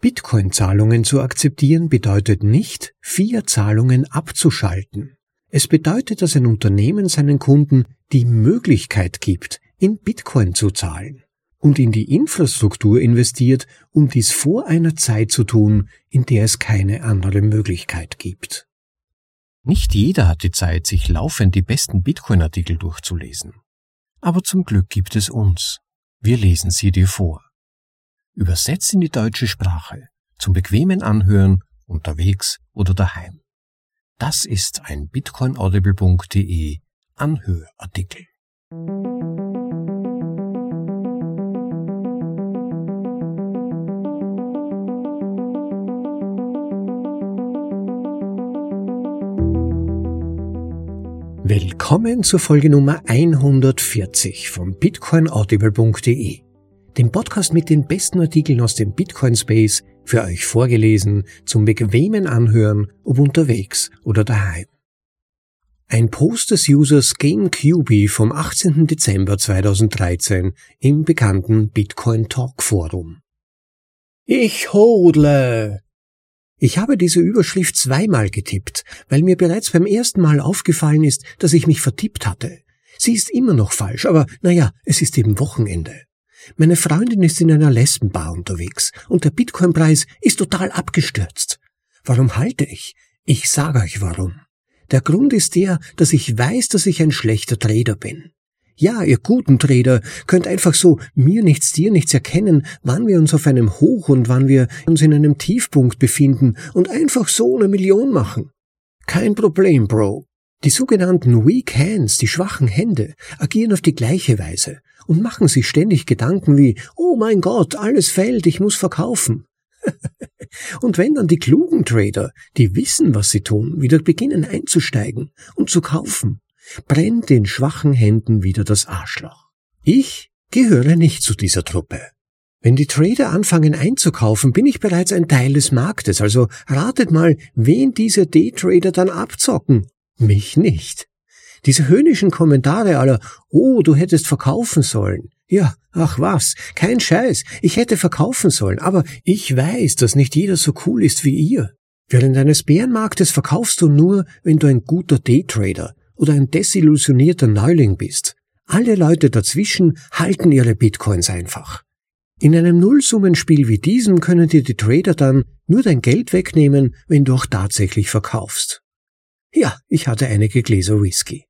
Bitcoin-Zahlungen zu akzeptieren bedeutet nicht, Fiat-Zahlungen abzuschalten. Es bedeutet, dass ein Unternehmen seinen Kunden die Möglichkeit gibt, in Bitcoin zu zahlen und in die Infrastruktur investiert, um dies vor einer Zeit zu tun, in der es keine andere Möglichkeit gibt. Nicht jeder hat die Zeit, sich laufend die besten Bitcoin-Artikel durchzulesen. Aber zum Glück gibt es uns. Wir lesen sie dir vor. Übersetzt in die deutsche Sprache, zum bequemen Anhören, unterwegs oder daheim. Das ist ein bitcoinaudible.de Anhörartikel. Willkommen zur Folge Nummer 140 von bitcoinaudible.de, dem Podcast mit den besten Artikeln aus dem Bitcoin Space, für euch vorgelesen, zum bequemen Anhören, ob unterwegs oder daheim. Ein Post des Users GameCube vom 18. Dezember 2013 im bekannten Bitcoin Talk Forum. Ich hodle! Ich habe diese Überschrift zweimal getippt, weil mir bereits beim ersten Mal aufgefallen ist, dass ich mich vertippt hatte. Sie ist immer noch falsch, aber naja, es ist eben Wochenende. Meine Freundin ist in einer Lesbenbar unterwegs und der Bitcoin-Preis ist total abgestürzt. Warum halte ich? Ich sage euch warum. Der Grund ist der, dass ich weiß, dass ich ein schlechter Trader bin. Ja, ihr guten Trader könnt einfach so mir nichts, dir nichts erkennen, wann wir uns auf einem Hoch und wann wir uns in einem Tiefpunkt befinden und einfach so eine Million machen. Kein Problem, Bro. Die sogenannten Weak Hands, die schwachen Hände, agieren auf die gleiche Weise und machen sich ständig Gedanken wie, oh mein Gott, alles fällt, ich muss verkaufen. und wenn dann die klugen Trader, die wissen, was sie tun, wieder beginnen einzusteigen und zu kaufen, brennt den schwachen Händen wieder das Arschloch. Ich gehöre nicht zu dieser Truppe. Wenn die Trader anfangen einzukaufen, bin ich bereits ein Teil des Marktes, also ratet mal, wen diese Daytrader dann abzocken. Mich nicht. Diese höhnischen Kommentare aller, oh, du hättest verkaufen sollen. Ja, ach was, kein Scheiß, ich hätte verkaufen sollen, aber ich weiß, dass nicht jeder so cool ist wie ihr. Während eines Bärenmarktes verkaufst du nur, wenn du ein guter Daytrader, oder ein desillusionierter Neuling bist. Alle Leute dazwischen halten ihre Bitcoins einfach. In einem Nullsummenspiel wie diesem können dir die Trader dann nur dein Geld wegnehmen, wenn du auch tatsächlich verkaufst. Ja, ich hatte einige Gläser Whisky.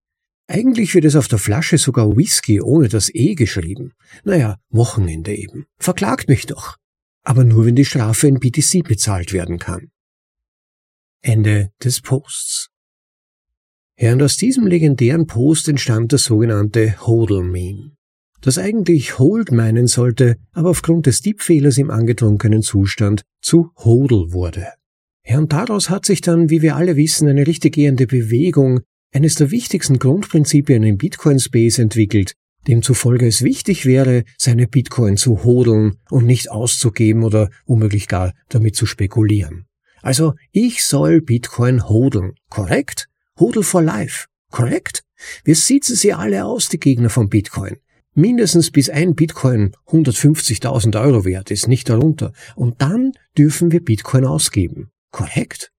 Eigentlich wird es auf der Flasche sogar Whisky ohne das E geschrieben. Naja, Wochenende eben. Verklagt mich doch. Aber nur wenn die Strafe in BTC bezahlt werden kann. Ende des Posts. Ja, und aus diesem legendären Post entstand das sogenannte Hodel-Meme, das eigentlich Hold meinen sollte, aber aufgrund des Tippfehlers im angetrunkenen Zustand zu Hodel wurde. Ja, und daraus hat sich dann, wie wir alle wissen, eine richtig gehende Bewegung, eines der wichtigsten Grundprinzipien im Bitcoin-Space entwickelt, demzufolge es wichtig wäre, seine Bitcoin zu hodeln und nicht auszugeben oder womöglich gar damit zu spekulieren. Also ich soll Bitcoin hodeln, korrekt? Hodel for Life, korrekt? Wir sitzen sie alle aus, die Gegner von Bitcoin. Mindestens bis ein Bitcoin 150.000 Euro wert ist, nicht darunter. Und dann dürfen wir Bitcoin ausgeben. Korrekt?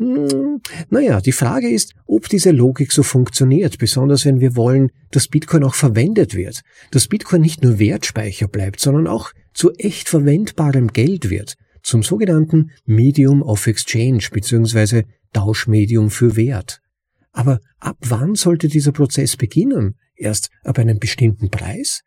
Hm, naja, die Frage ist, ob diese Logik so funktioniert, besonders wenn wir wollen, dass Bitcoin auch verwendet wird, dass Bitcoin nicht nur Wertspeicher bleibt, sondern auch zu echt verwendbarem Geld wird, zum sogenannten Medium of Exchange bzw. Tauschmedium für Wert. Aber ab wann sollte dieser Prozess beginnen? Erst ab einem bestimmten Preis?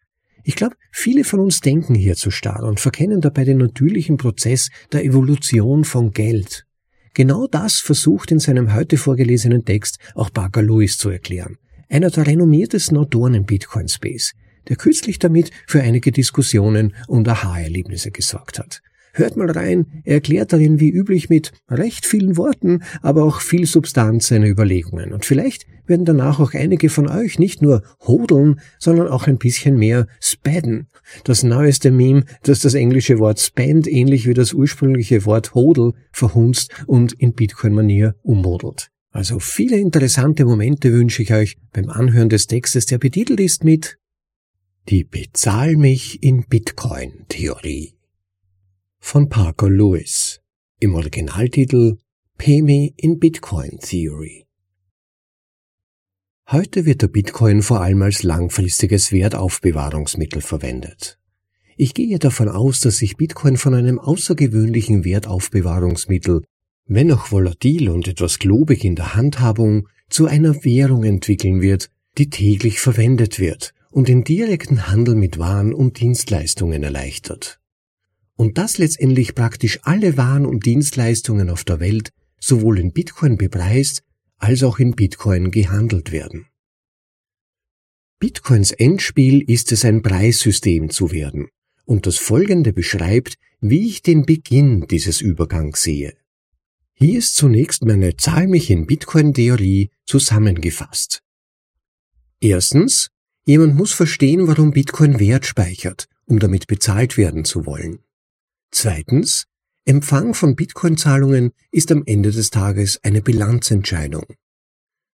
Ich glaube, viele von uns denken hier zu starr und verkennen dabei den natürlichen Prozess der Evolution von Geld. Genau das versucht in seinem heute vorgelesenen Text auch Parker Lewis zu erklären, einer der renommiertesten Autoren im Bitcoin Space, der kürzlich damit für einige Diskussionen und Aha-Erlebnisse gesorgt hat. Hört mal rein, er erklärt darin wie üblich mit recht vielen Worten, aber auch viel Substanz seine Überlegungen. Und vielleicht werden danach auch einige von euch nicht nur hodeln, sondern auch ein bisschen mehr spadden. Das neueste Meme, das das englische Wort spend ähnlich wie das ursprüngliche Wort hodel verhunzt und in Bitcoin-Manier ummodelt. Also viele interessante Momente wünsche ich euch beim Anhören des Textes, der betitelt ist mit Die Bezahl mich in Bitcoin Theorie von Parker Lewis. Im Originaltitel Pay Me in Bitcoin Theory. Heute wird der Bitcoin vor allem als langfristiges Wertaufbewahrungsmittel verwendet. Ich gehe davon aus, dass sich Bitcoin von einem außergewöhnlichen Wertaufbewahrungsmittel, wenn auch volatil und etwas globig in der Handhabung, zu einer Währung entwickeln wird, die täglich verwendet wird und den direkten Handel mit Waren und Dienstleistungen erleichtert. Und dass letztendlich praktisch alle Waren und Dienstleistungen auf der Welt sowohl in Bitcoin bepreist als auch in Bitcoin gehandelt werden. Bitcoins Endspiel ist es, ein Preissystem zu werden, und das folgende beschreibt, wie ich den Beginn dieses Übergangs sehe. Hier ist zunächst meine Zahl mich in Bitcoin-Theorie zusammengefasst. Erstens, jemand muss verstehen, warum Bitcoin Wert speichert, um damit bezahlt werden zu wollen. Zweitens, Empfang von Bitcoin-Zahlungen ist am Ende des Tages eine Bilanzentscheidung.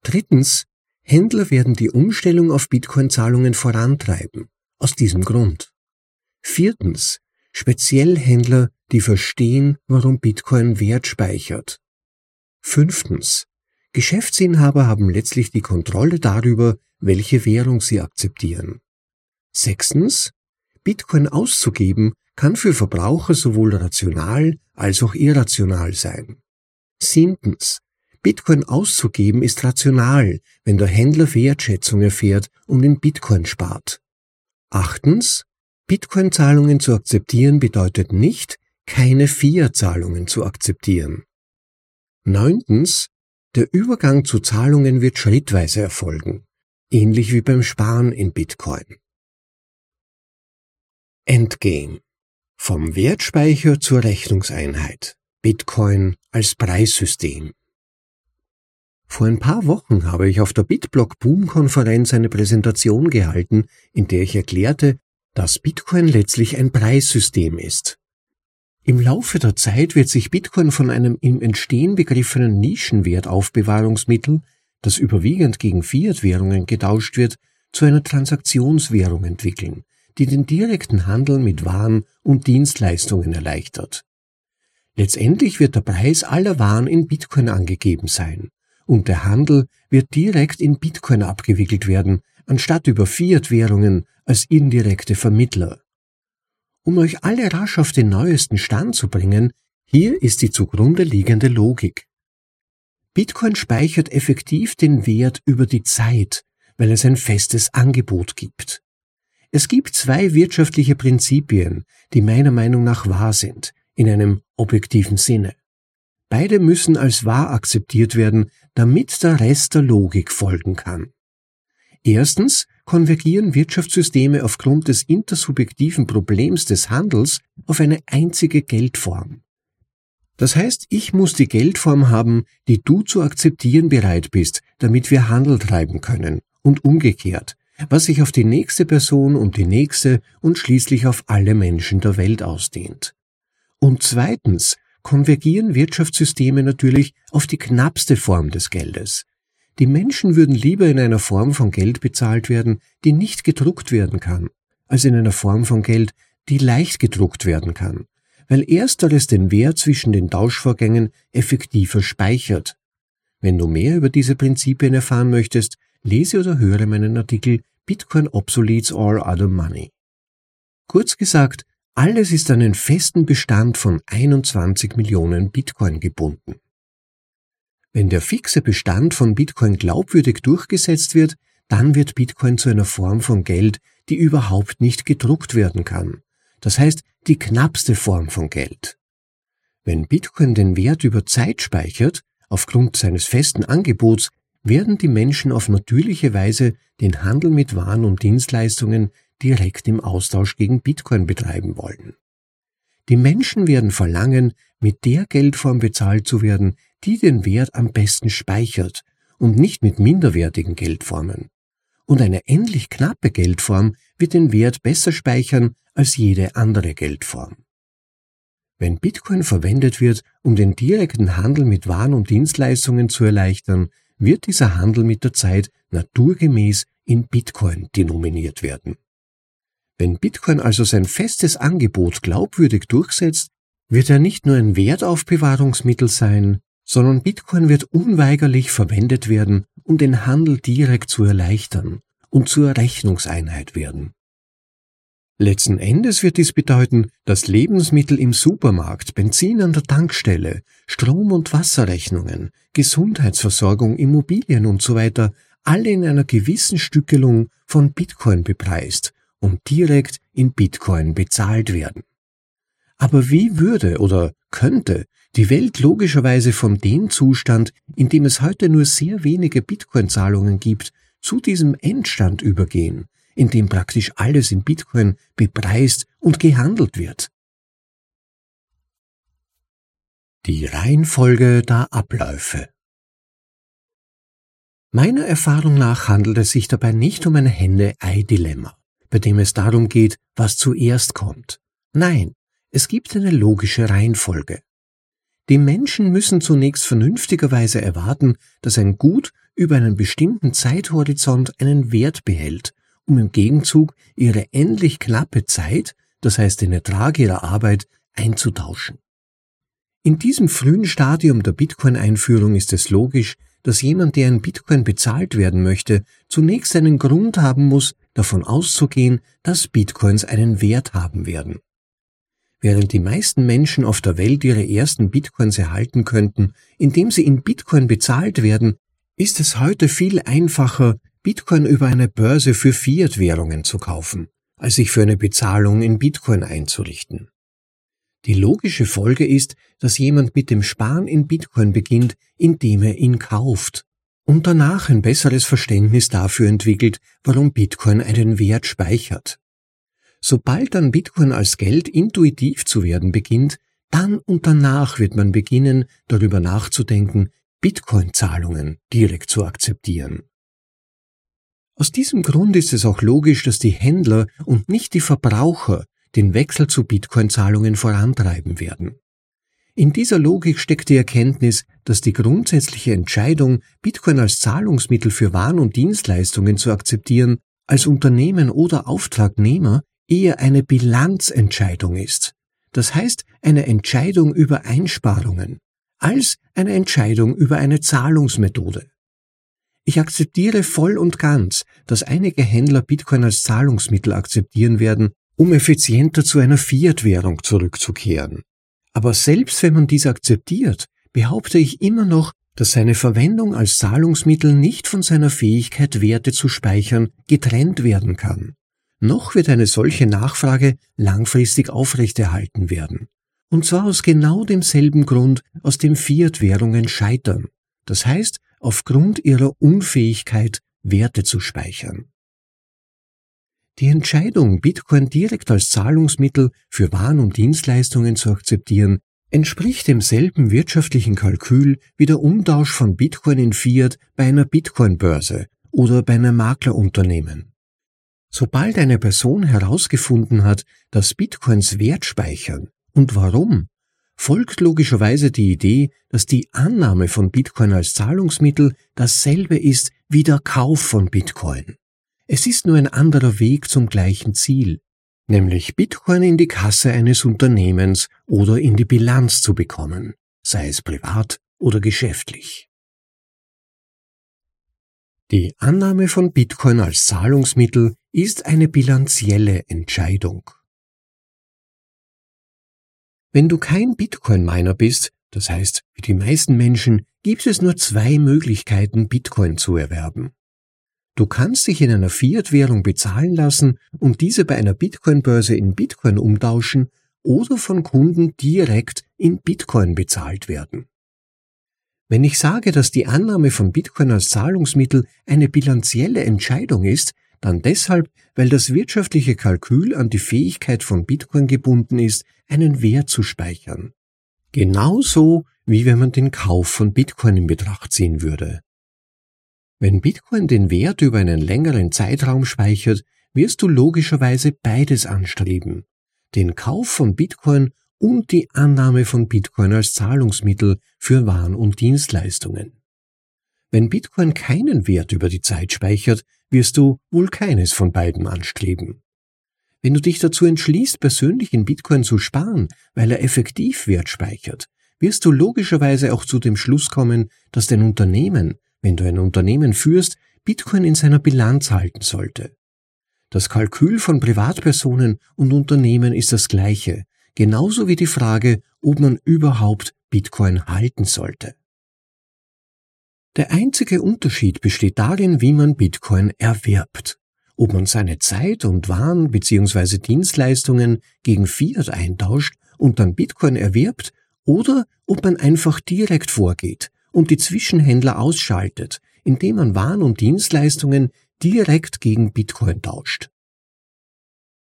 Drittens, Händler werden die Umstellung auf Bitcoin-Zahlungen vorantreiben, aus diesem Grund. Viertens, speziell Händler, die verstehen, warum Bitcoin Wert speichert. Fünftens, Geschäftsinhaber haben letztlich die Kontrolle darüber, welche Währung sie akzeptieren. Sechstens, Bitcoin auszugeben kann für Verbraucher sowohl rational als auch irrational sein. Siebtens, Bitcoin auszugeben ist rational, wenn der Händler Wertschätzung erfährt und in Bitcoin spart. Achtens, Bitcoin-Zahlungen zu akzeptieren bedeutet nicht, keine Fiat-Zahlungen zu akzeptieren. Neuntens, der Übergang zu Zahlungen wird schrittweise erfolgen, ähnlich wie beim Sparen in Bitcoin. Endgame vom Wertspeicher zur Rechnungseinheit. Bitcoin als Preissystem. Vor ein paar Wochen habe ich auf der BitBlock Boom Konferenz eine Präsentation gehalten, in der ich erklärte, dass Bitcoin letztlich ein Preissystem ist. Im Laufe der Zeit wird sich Bitcoin von einem im Entstehen begriffenen Nischenwertaufbewahrungsmittel, das überwiegend gegen Fiat-Währungen getauscht wird, zu einer Transaktionswährung entwickeln, die den direkten Handel mit Waren und Dienstleistungen erleichtert. Letztendlich wird der Preis aller Waren in Bitcoin angegeben sein und der Handel wird direkt in Bitcoin abgewickelt werden, anstatt über Fiat-Währungen als indirekte Vermittler. Um euch alle rasch auf den neuesten Stand zu bringen, hier ist die zugrunde liegende Logik. Bitcoin speichert effektiv den Wert über die Zeit, weil es ein festes Angebot gibt. Es gibt zwei wirtschaftliche Prinzipien, die meiner Meinung nach wahr sind, in einem objektiven Sinne. Beide müssen als wahr akzeptiert werden, damit der Rest der Logik folgen kann. Erstens konvergieren Wirtschaftssysteme aufgrund des intersubjektiven Problems des Handels auf eine einzige Geldform. Das heißt, ich muss die Geldform haben, die du zu akzeptieren bereit bist, damit wir Handel treiben können, und umgekehrt, was sich auf die nächste Person und die nächste und schließlich auf alle Menschen der Welt ausdehnt. Und zweitens konvergieren Wirtschaftssysteme natürlich auf die knappste Form des Geldes. Die Menschen würden lieber in einer Form von Geld bezahlt werden, die nicht gedruckt werden kann, als in einer Form von Geld, die leicht gedruckt werden kann, weil ersteres den Wert zwischen den Tauschvorgängen effektiver speichert. Wenn du mehr über diese Prinzipien erfahren möchtest, lese oder höre meinen Artikel Bitcoin obsoletes all other money. Kurz gesagt, alles ist an einen festen Bestand von 21 Millionen Bitcoin gebunden. Wenn der fixe Bestand von Bitcoin glaubwürdig durchgesetzt wird, dann wird Bitcoin zu einer Form von Geld, die überhaupt nicht gedruckt werden kann. Das heißt, die knappste Form von Geld. Wenn Bitcoin den Wert über Zeit speichert, aufgrund seines festen Angebots, werden die Menschen auf natürliche Weise den Handel mit Waren und Dienstleistungen direkt im Austausch gegen Bitcoin betreiben wollen. Die Menschen werden verlangen, mit der Geldform bezahlt zu werden, die den Wert am besten speichert und nicht mit minderwertigen Geldformen. Und eine ähnlich knappe Geldform wird den Wert besser speichern als jede andere Geldform. Wenn Bitcoin verwendet wird, um den direkten Handel mit Waren und Dienstleistungen zu erleichtern, wird dieser Handel mit der Zeit naturgemäß in Bitcoin denominiert werden. Wenn Bitcoin also sein festes Angebot glaubwürdig durchsetzt, wird er nicht nur ein Wertaufbewahrungsmittel sein, sondern Bitcoin wird unweigerlich verwendet werden, um den Handel direkt zu erleichtern und zur Rechnungseinheit werden. Letzten Endes wird dies bedeuten, dass Lebensmittel im Supermarkt, Benzin an der Tankstelle, Strom- und Wasserrechnungen, Gesundheitsversorgung, Immobilien usw. So alle in einer gewissen Stückelung von Bitcoin bepreist und direkt in Bitcoin bezahlt werden. Aber wie würde oder könnte die Welt logischerweise von dem Zustand, in dem es heute nur sehr wenige Bitcoin-Zahlungen gibt, zu diesem Endstand übergehen, in dem praktisch alles in Bitcoin bepreist und gehandelt wird? Die Reihenfolge der Abläufe Meiner Erfahrung nach handelt es sich dabei nicht um ein Henne-Ei-Dilemma, bei dem es darum geht, was zuerst kommt. Nein, es gibt eine logische Reihenfolge. Die Menschen müssen zunächst vernünftigerweise erwarten, dass ein Gut über einen bestimmten Zeithorizont einen Wert behält, um im Gegenzug ihre endlich knappe Zeit, das heißt den Ertrag ihrer Arbeit, einzutauschen. In diesem frühen Stadium der Bitcoin-Einführung ist es logisch, dass jemand, der in Bitcoin bezahlt werden möchte, zunächst einen Grund haben muss, davon auszugehen, dass Bitcoins einen Wert haben werden. Während die meisten Menschen auf der Welt ihre ersten Bitcoins erhalten könnten, indem sie in Bitcoin bezahlt werden, ist es heute viel einfacher, Bitcoin über eine Börse für Fiat-Währungen zu kaufen, als sich für eine Bezahlung in Bitcoin einzurichten. Die logische Folge ist, dass jemand mit dem Sparen in Bitcoin beginnt, indem er ihn kauft und danach ein besseres Verständnis dafür entwickelt, warum Bitcoin einen Wert speichert. Sobald dann Bitcoin als Geld intuitiv zu werden beginnt, dann und danach wird man beginnen, darüber nachzudenken, Bitcoin-Zahlungen direkt zu akzeptieren. Aus diesem Grund ist es auch logisch, dass die Händler und nicht die Verbraucher den Wechsel zu Bitcoin-Zahlungen vorantreiben werden. In dieser Logik steckt die Erkenntnis, dass die grundsätzliche Entscheidung, Bitcoin als Zahlungsmittel für Waren und Dienstleistungen zu akzeptieren, als Unternehmen oder Auftragnehmer eher eine Bilanzentscheidung ist. Das heißt eine Entscheidung über Einsparungen, als eine Entscheidung über eine Zahlungsmethode. Ich akzeptiere voll und ganz, dass einige Händler Bitcoin als Zahlungsmittel akzeptieren werden, um effizienter zu einer Fiat-Währung zurückzukehren. Aber selbst wenn man dies akzeptiert, behaupte ich immer noch, dass seine Verwendung als Zahlungsmittel nicht von seiner Fähigkeit, Werte zu speichern, getrennt werden kann. Noch wird eine solche Nachfrage langfristig aufrechterhalten werden. Und zwar aus genau demselben Grund, aus dem Fiat-Währungen scheitern. Das heißt, aufgrund ihrer Unfähigkeit, Werte zu speichern. Die Entscheidung, Bitcoin direkt als Zahlungsmittel für Waren und Dienstleistungen zu akzeptieren, entspricht demselben wirtschaftlichen Kalkül wie der Umtausch von Bitcoin in Fiat bei einer Bitcoin-Börse oder bei einem Maklerunternehmen. Sobald eine Person herausgefunden hat, dass Bitcoins Wert speichern und warum, folgt logischerweise die Idee, dass die Annahme von Bitcoin als Zahlungsmittel dasselbe ist wie der Kauf von Bitcoin. Es ist nur ein anderer Weg zum gleichen Ziel, nämlich Bitcoin in die Kasse eines Unternehmens oder in die Bilanz zu bekommen, sei es privat oder geschäftlich. Die Annahme von Bitcoin als Zahlungsmittel ist eine bilanzielle Entscheidung. Wenn du kein Bitcoin-Miner bist, das heißt, wie die meisten Menschen, gibt es nur zwei Möglichkeiten, Bitcoin zu erwerben. Du kannst dich in einer Fiat-Währung bezahlen lassen und diese bei einer Bitcoin-Börse in Bitcoin umtauschen oder von Kunden direkt in Bitcoin bezahlt werden. Wenn ich sage, dass die Annahme von Bitcoin als Zahlungsmittel eine bilanzielle Entscheidung ist, dann deshalb, weil das wirtschaftliche Kalkül an die Fähigkeit von Bitcoin gebunden ist, einen Wert zu speichern. Genauso wie wenn man den Kauf von Bitcoin in Betracht ziehen würde. Wenn Bitcoin den Wert über einen längeren Zeitraum speichert, wirst du logischerweise beides anstreben. Den Kauf von Bitcoin und die Annahme von Bitcoin als Zahlungsmittel für Waren und Dienstleistungen. Wenn Bitcoin keinen Wert über die Zeit speichert, wirst du wohl keines von beiden anstreben. Wenn du dich dazu entschließt, persönlich in Bitcoin zu sparen, weil er effektiv Wert speichert, wirst du logischerweise auch zu dem Schluss kommen, dass dein Unternehmen, wenn du ein Unternehmen führst, Bitcoin in seiner Bilanz halten sollte. Das Kalkül von Privatpersonen und Unternehmen ist das gleiche, genauso wie die Frage, ob man überhaupt Bitcoin halten sollte. Der einzige Unterschied besteht darin, wie man Bitcoin erwirbt. Ob man seine Zeit und Waren bzw. Dienstleistungen gegen Fiat eintauscht und dann Bitcoin erwirbt oder ob man einfach direkt vorgeht und die Zwischenhändler ausschaltet, indem man Waren und Dienstleistungen direkt gegen Bitcoin tauscht.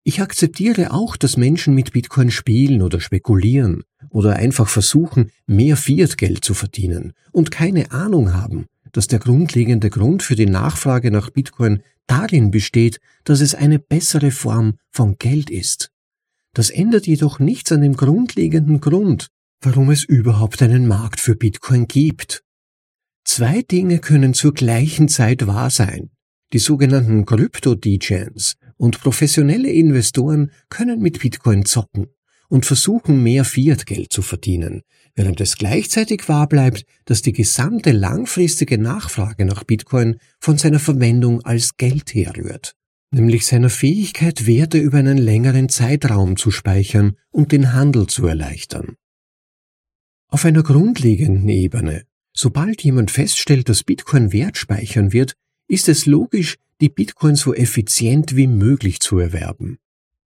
Ich akzeptiere auch, dass Menschen mit Bitcoin spielen oder spekulieren oder einfach versuchen, mehr Fiat-Geld zu verdienen und keine Ahnung haben, dass der grundlegende Grund für die Nachfrage nach Bitcoin darin besteht, dass es eine bessere Form von Geld ist. Das ändert jedoch nichts an dem grundlegenden Grund, warum es überhaupt einen Markt für Bitcoin gibt. Zwei Dinge können zur gleichen Zeit wahr sein. Die sogenannten Krypto-Degens und professionelle Investoren können mit Bitcoin zocken und versuchen mehr Fiat-Geld zu verdienen, während es gleichzeitig wahr bleibt, dass die gesamte langfristige Nachfrage nach Bitcoin von seiner Verwendung als Geld herrührt, nämlich seiner Fähigkeit, Werte über einen längeren Zeitraum zu speichern und den Handel zu erleichtern. Auf einer grundlegenden Ebene, sobald jemand feststellt, dass Bitcoin Wert speichern wird, ist es logisch, die Bitcoin so effizient wie möglich zu erwerben.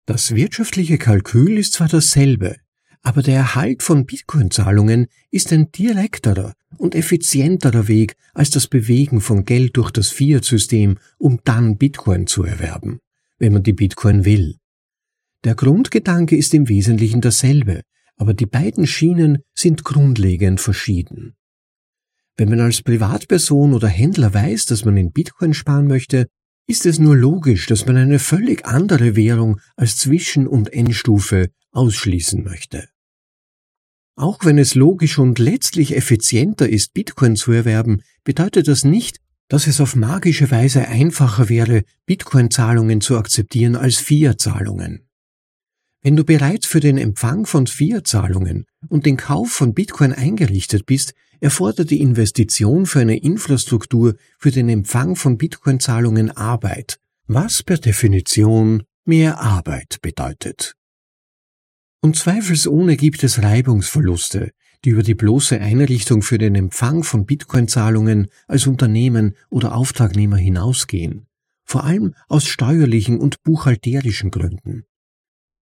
Das wirtschaftliche Kalkül ist zwar dasselbe, aber der Erhalt von Bitcoin-Zahlungen ist ein direkterer und effizienterer Weg als das Bewegen von Geld durch das Fiat-System, um dann Bitcoin zu erwerben, wenn man die Bitcoin will. Der Grundgedanke ist im Wesentlichen dasselbe, aber die beiden Schienen sind grundlegend verschieden. Wenn man als Privatperson oder Händler weiß, dass man in Bitcoin sparen möchte, ist es nur logisch, dass man eine völlig andere Währung als Zwischen- und Endstufe ausschließen möchte. Auch wenn es logisch und letztlich effizienter ist, Bitcoin zu erwerben, bedeutet das nicht, dass es auf magische Weise einfacher wäre, Bitcoin-Zahlungen zu akzeptieren als Fiat-Zahlungen. Wenn du bereits für den Empfang von Fiat-Zahlungen und den Kauf von Bitcoin eingerichtet bist, erfordert die Investition für eine Infrastruktur für den Empfang von Bitcoin-Zahlungen Arbeit, was per Definition mehr Arbeit bedeutet. Und zweifelsohne gibt es Reibungsverluste, die über die bloße Einrichtung für den Empfang von Bitcoin-Zahlungen als Unternehmen oder Auftragnehmer hinausgehen, vor allem aus steuerlichen und buchhalterischen Gründen.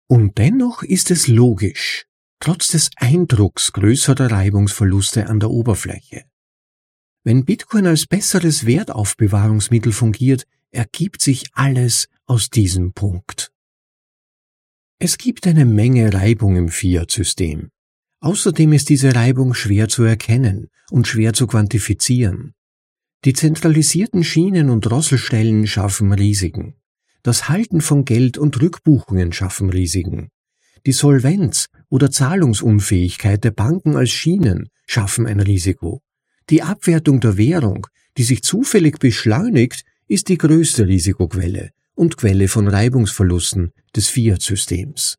Und dennoch ist es logisch, trotz des Eindrucks größerer Reibungsverluste an der Oberfläche. Wenn Bitcoin als besseres Wertaufbewahrungsmittel fungiert, ergibt sich alles aus diesem Punkt. Es gibt eine Menge Reibung im Fiat-System. Außerdem ist diese Reibung schwer zu erkennen und schwer zu quantifizieren. Die zentralisierten Schienen und Drosselstellen schaffen Risiken. Das Halten von Geld und Rückbuchungen schaffen Risiken. Die Solvenz oder Zahlungsunfähigkeit der Banken als Schienen schaffen ein Risiko. Die Abwertung der Währung, die sich zufällig beschleunigt, ist die größte Risikoquelle und Quelle von Reibungsverlusten des Fiat-Systems.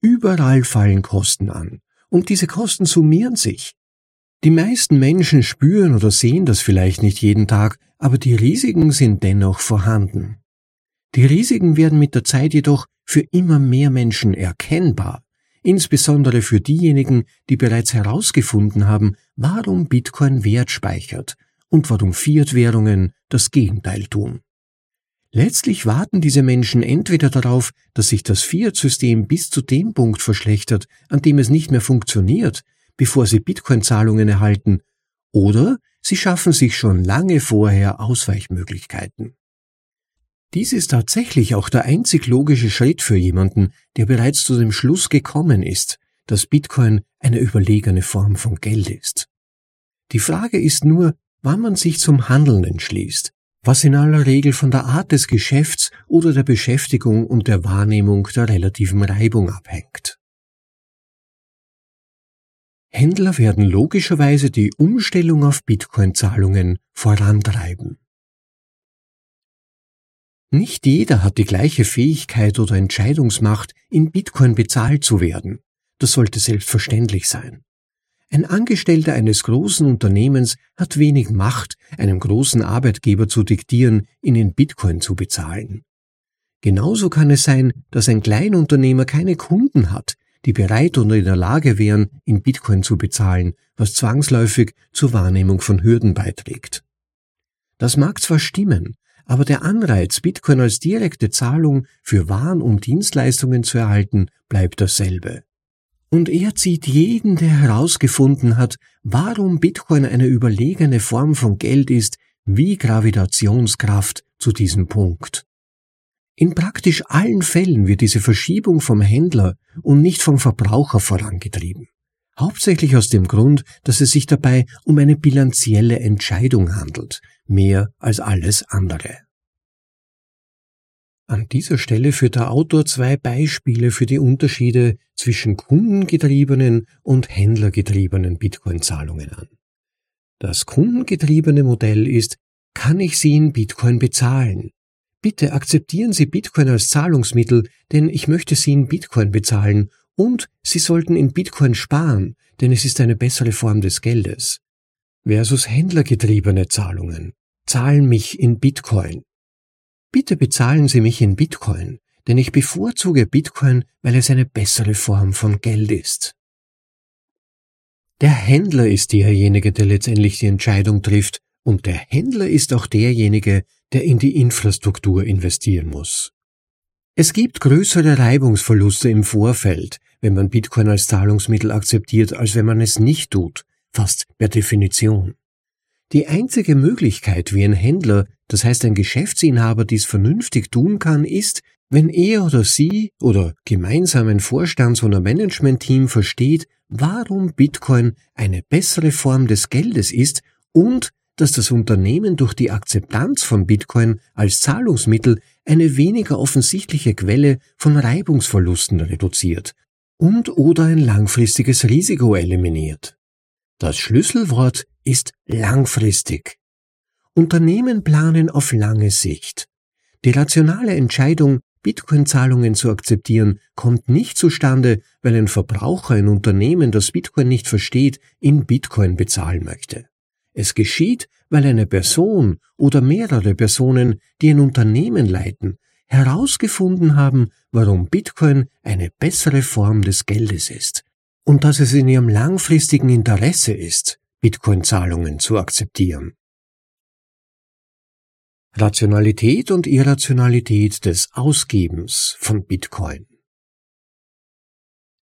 Überall fallen Kosten an, und diese Kosten summieren sich. Die meisten Menschen spüren oder sehen das vielleicht nicht jeden Tag, aber die Risiken sind dennoch vorhanden. Die Risiken werden mit der Zeit jedoch für immer mehr Menschen erkennbar, insbesondere für diejenigen, die bereits herausgefunden haben, warum Bitcoin Wert speichert und warum Fiat-Währungen das Gegenteil tun. Letztlich warten diese Menschen entweder darauf, dass sich das Fiat-System bis zu dem Punkt verschlechtert, an dem es nicht mehr funktioniert, bevor sie Bitcoin-Zahlungen erhalten, oder sie schaffen sich schon lange vorher Ausweichmöglichkeiten. Dies ist tatsächlich auch der einzig logische Schritt für jemanden, der bereits zu dem Schluss gekommen ist, dass Bitcoin eine überlegene Form von Geld ist. Die Frage ist nur, wann man sich zum Handeln entschließt, was in aller Regel von der Art des Geschäfts oder der Beschäftigung und der Wahrnehmung der relativen Reibung abhängt. Händler werden logischerweise die Umstellung auf Bitcoin-Zahlungen vorantreiben. Nicht jeder hat die gleiche Fähigkeit oder Entscheidungsmacht, in Bitcoin bezahlt zu werden. Das sollte selbstverständlich sein. Ein Angestellter eines großen Unternehmens hat wenig Macht, einem großen Arbeitgeber zu diktieren, ihn in Bitcoin zu bezahlen. Genauso kann es sein, dass ein Kleinunternehmer keine Kunden hat, die bereit oder in der Lage wären, in Bitcoin zu bezahlen, was zwangsläufig zur Wahrnehmung von Hürden beiträgt. Das mag zwar stimmen, aber der Anreiz, Bitcoin als direkte Zahlung für Waren und Dienstleistungen zu erhalten, bleibt dasselbe. Und er zieht jeden, der herausgefunden hat, warum Bitcoin eine überlegene Form von Geld ist, wie Gravitationskraft zu diesem Punkt. In praktisch allen Fällen wird diese Verschiebung vom Händler und nicht vom Verbraucher vorangetrieben. Hauptsächlich aus dem Grund, dass es sich dabei um eine bilanzielle Entscheidung handelt, mehr als alles andere. An dieser Stelle führt der Autor zwei Beispiele für die Unterschiede zwischen kundengetriebenen und händlergetriebenen Bitcoin-Zahlungen an. Das kundengetriebene Modell ist, kann ich Sie in Bitcoin bezahlen? Bitte akzeptieren Sie Bitcoin als Zahlungsmittel, denn ich möchte Sie in Bitcoin bezahlen und Sie sollten in Bitcoin sparen, denn es ist eine bessere Form des Geldes. Versus händlergetriebene Zahlungen. Zahlen mich in Bitcoin. Bitte bezahlen Sie mich in Bitcoin, denn ich bevorzuge Bitcoin, weil es eine bessere Form von Geld ist. Der Händler ist derjenige, der letztendlich die Entscheidung trifft, und der Händler ist auch derjenige, der in die Infrastruktur investieren muss. Es gibt größere Reibungsverluste im Vorfeld, wenn man Bitcoin als Zahlungsmittel akzeptiert, als wenn man es nicht tut, fast per Definition. Die einzige Möglichkeit, wie ein Händler, das heißt ein Geschäftsinhaber, dies vernünftig tun kann, ist, wenn er oder sie oder gemeinsam ein Vorstands- oder Managementteam versteht, warum Bitcoin eine bessere Form des Geldes ist und dass das Unternehmen durch die Akzeptanz von Bitcoin als Zahlungsmittel eine weniger offensichtliche Quelle von Reibungsverlusten reduziert und oder ein langfristiges Risiko eliminiert. Das Schlüsselwort ist langfristig. Unternehmen planen auf lange Sicht. Die rationale Entscheidung, Bitcoin-Zahlungen zu akzeptieren, kommt nicht zustande, weil ein Verbraucher ein Unternehmen, das Bitcoin nicht versteht, in Bitcoin bezahlen möchte. Es geschieht, weil eine Person oder mehrere Personen, die ein Unternehmen leiten, herausgefunden haben, warum Bitcoin eine bessere Form des Geldes ist und dass es in ihrem langfristigen Interesse ist, Bitcoin-Zahlungen zu akzeptieren. Rationalität und Irrationalität des Ausgebens von Bitcoin.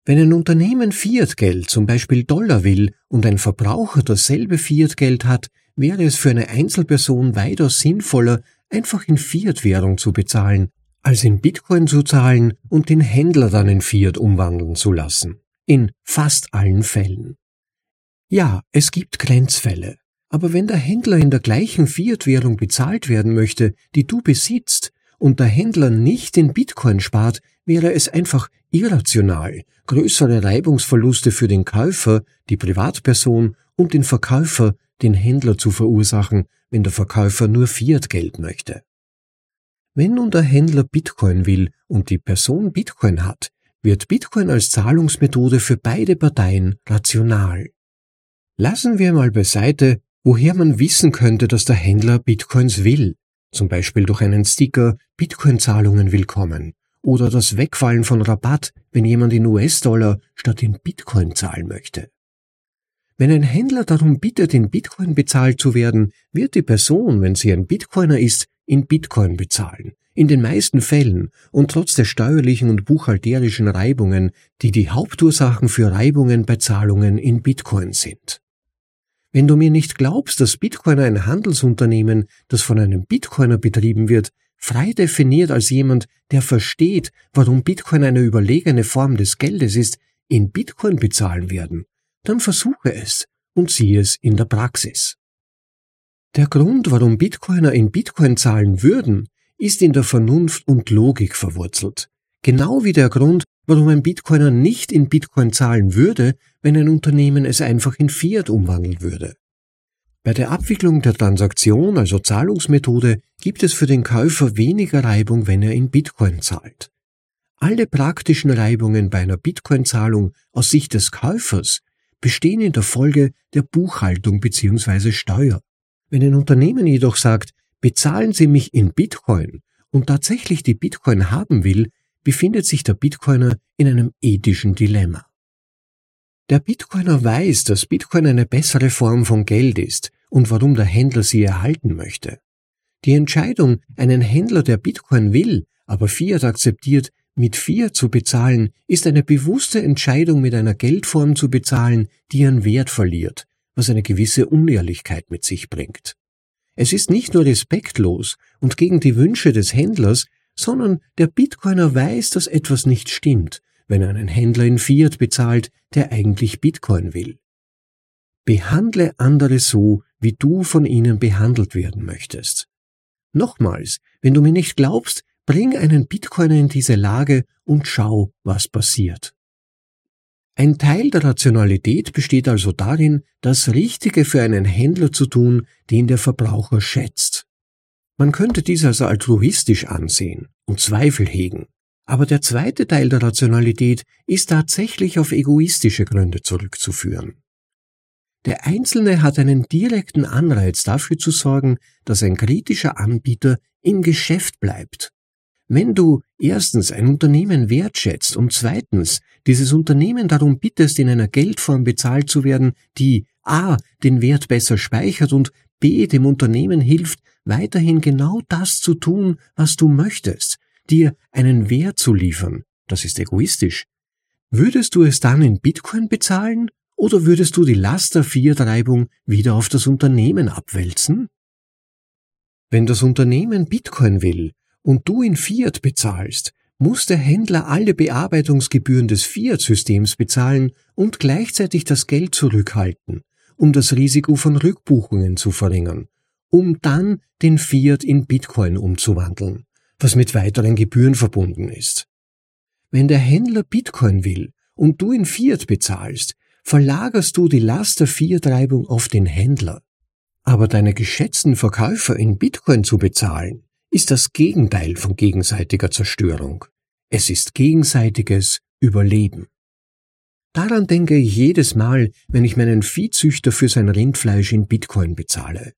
Wenn ein Unternehmen Fiatgeld, zum Beispiel Dollar will, und ein Verbraucher dasselbe Fiatgeld hat, wäre es für eine Einzelperson weitaus sinnvoller, einfach in Fiat-Währung zu bezahlen, als in Bitcoin zu zahlen und den Händler dann in Fiat umwandeln zu lassen. In fast allen Fällen. Ja, es gibt Grenzfälle. Aber wenn der Händler in der gleichen Fiat-Währung bezahlt werden möchte, die du besitzt, und der Händler nicht in Bitcoin spart, wäre es einfach irrational, größere Reibungsverluste für den Käufer, die Privatperson und den Verkäufer, den Händler zu verursachen, wenn der Verkäufer nur Fiat-Geld möchte. Wenn nun der Händler Bitcoin will und die Person Bitcoin hat, wird Bitcoin als Zahlungsmethode für beide Parteien rational. Lassen wir mal beiseite, woher man wissen könnte, dass der Händler Bitcoins will zum Beispiel durch einen Sticker Bitcoin-Zahlungen willkommen oder das Wegfallen von Rabatt, wenn jemand in US-Dollar statt in Bitcoin zahlen möchte. Wenn ein Händler darum bittet, in Bitcoin bezahlt zu werden, wird die Person, wenn sie ein Bitcoiner ist, in Bitcoin bezahlen. In den meisten Fällen und trotz der steuerlichen und buchhalterischen Reibungen, die die Hauptursachen für Reibungen bei Zahlungen in Bitcoin sind. Wenn du mir nicht glaubst, dass Bitcoiner ein Handelsunternehmen, das von einem Bitcoiner betrieben wird, frei definiert als jemand, der versteht, warum Bitcoin eine überlegene Form des Geldes ist, in Bitcoin bezahlen werden, dann versuche es und sieh es in der Praxis. Der Grund, warum Bitcoiner in Bitcoin zahlen würden, ist in der Vernunft und Logik verwurzelt. Genau wie der Grund, warum ein Bitcoiner nicht in Bitcoin zahlen würde, wenn ein Unternehmen es einfach in Fiat umwandeln würde. Bei der Abwicklung der Transaktion, also Zahlungsmethode, gibt es für den Käufer weniger Reibung, wenn er in Bitcoin zahlt. Alle praktischen Reibungen bei einer Bitcoin-Zahlung aus Sicht des Käufers bestehen in der Folge der Buchhaltung bzw. Steuer. Wenn ein Unternehmen jedoch sagt, bezahlen Sie mich in Bitcoin und tatsächlich die Bitcoin haben will, befindet sich der Bitcoiner in einem ethischen Dilemma. Der Bitcoiner weiß, dass Bitcoin eine bessere Form von Geld ist und warum der Händler sie erhalten möchte. Die Entscheidung, einen Händler, der Bitcoin will, aber Fiat akzeptiert, mit Fiat zu bezahlen, ist eine bewusste Entscheidung, mit einer Geldform zu bezahlen, die ihren Wert verliert, was eine gewisse Unehrlichkeit mit sich bringt. Es ist nicht nur respektlos und gegen die Wünsche des Händlers, sondern der Bitcoiner weiß, dass etwas nicht stimmt, wenn er einen Händler in Fiat bezahlt, der eigentlich Bitcoin will. Behandle andere so, wie du von ihnen behandelt werden möchtest. Nochmals, wenn du mir nicht glaubst, bring einen Bitcoiner in diese Lage und schau, was passiert. Ein Teil der Rationalität besteht also darin, das Richtige für einen Händler zu tun, den der Verbraucher schätzt. Man könnte dies als altruistisch ansehen und Zweifel hegen, aber der zweite Teil der Rationalität ist tatsächlich auf egoistische Gründe zurückzuführen. Der Einzelne hat einen direkten Anreiz dafür zu sorgen, dass ein kritischer Anbieter im Geschäft bleibt. Wenn du erstens ein Unternehmen wertschätzt und zweitens dieses Unternehmen darum bittest, in einer Geldform bezahlt zu werden, die a. den Wert besser speichert und b. dem Unternehmen hilft, weiterhin genau das zu tun, was du möchtest, dir einen Wert zu liefern, das ist egoistisch. Würdest du es dann in Bitcoin bezahlen oder würdest du die Last der Fiat-Reibung wieder auf das Unternehmen abwälzen? Wenn das Unternehmen Bitcoin will und du in Fiat bezahlst, muss der Händler alle Bearbeitungsgebühren des Fiat-Systems bezahlen und gleichzeitig das Geld zurückhalten, um das Risiko von Rückbuchungen zu verringern, um dann den Fiat in Bitcoin umzuwandeln, was mit weiteren Gebühren verbunden ist. Wenn der Händler Bitcoin will und du in Fiat bezahlst, verlagerst du die Last der Fiat-Reibung auf den Händler. Aber deine geschätzten Verkäufer in Bitcoin zu bezahlen, ist das Gegenteil von gegenseitiger Zerstörung. Es ist gegenseitiges Überleben. Daran denke ich jedes Mal, wenn ich meinen Viehzüchter für sein Rindfleisch in Bitcoin bezahle.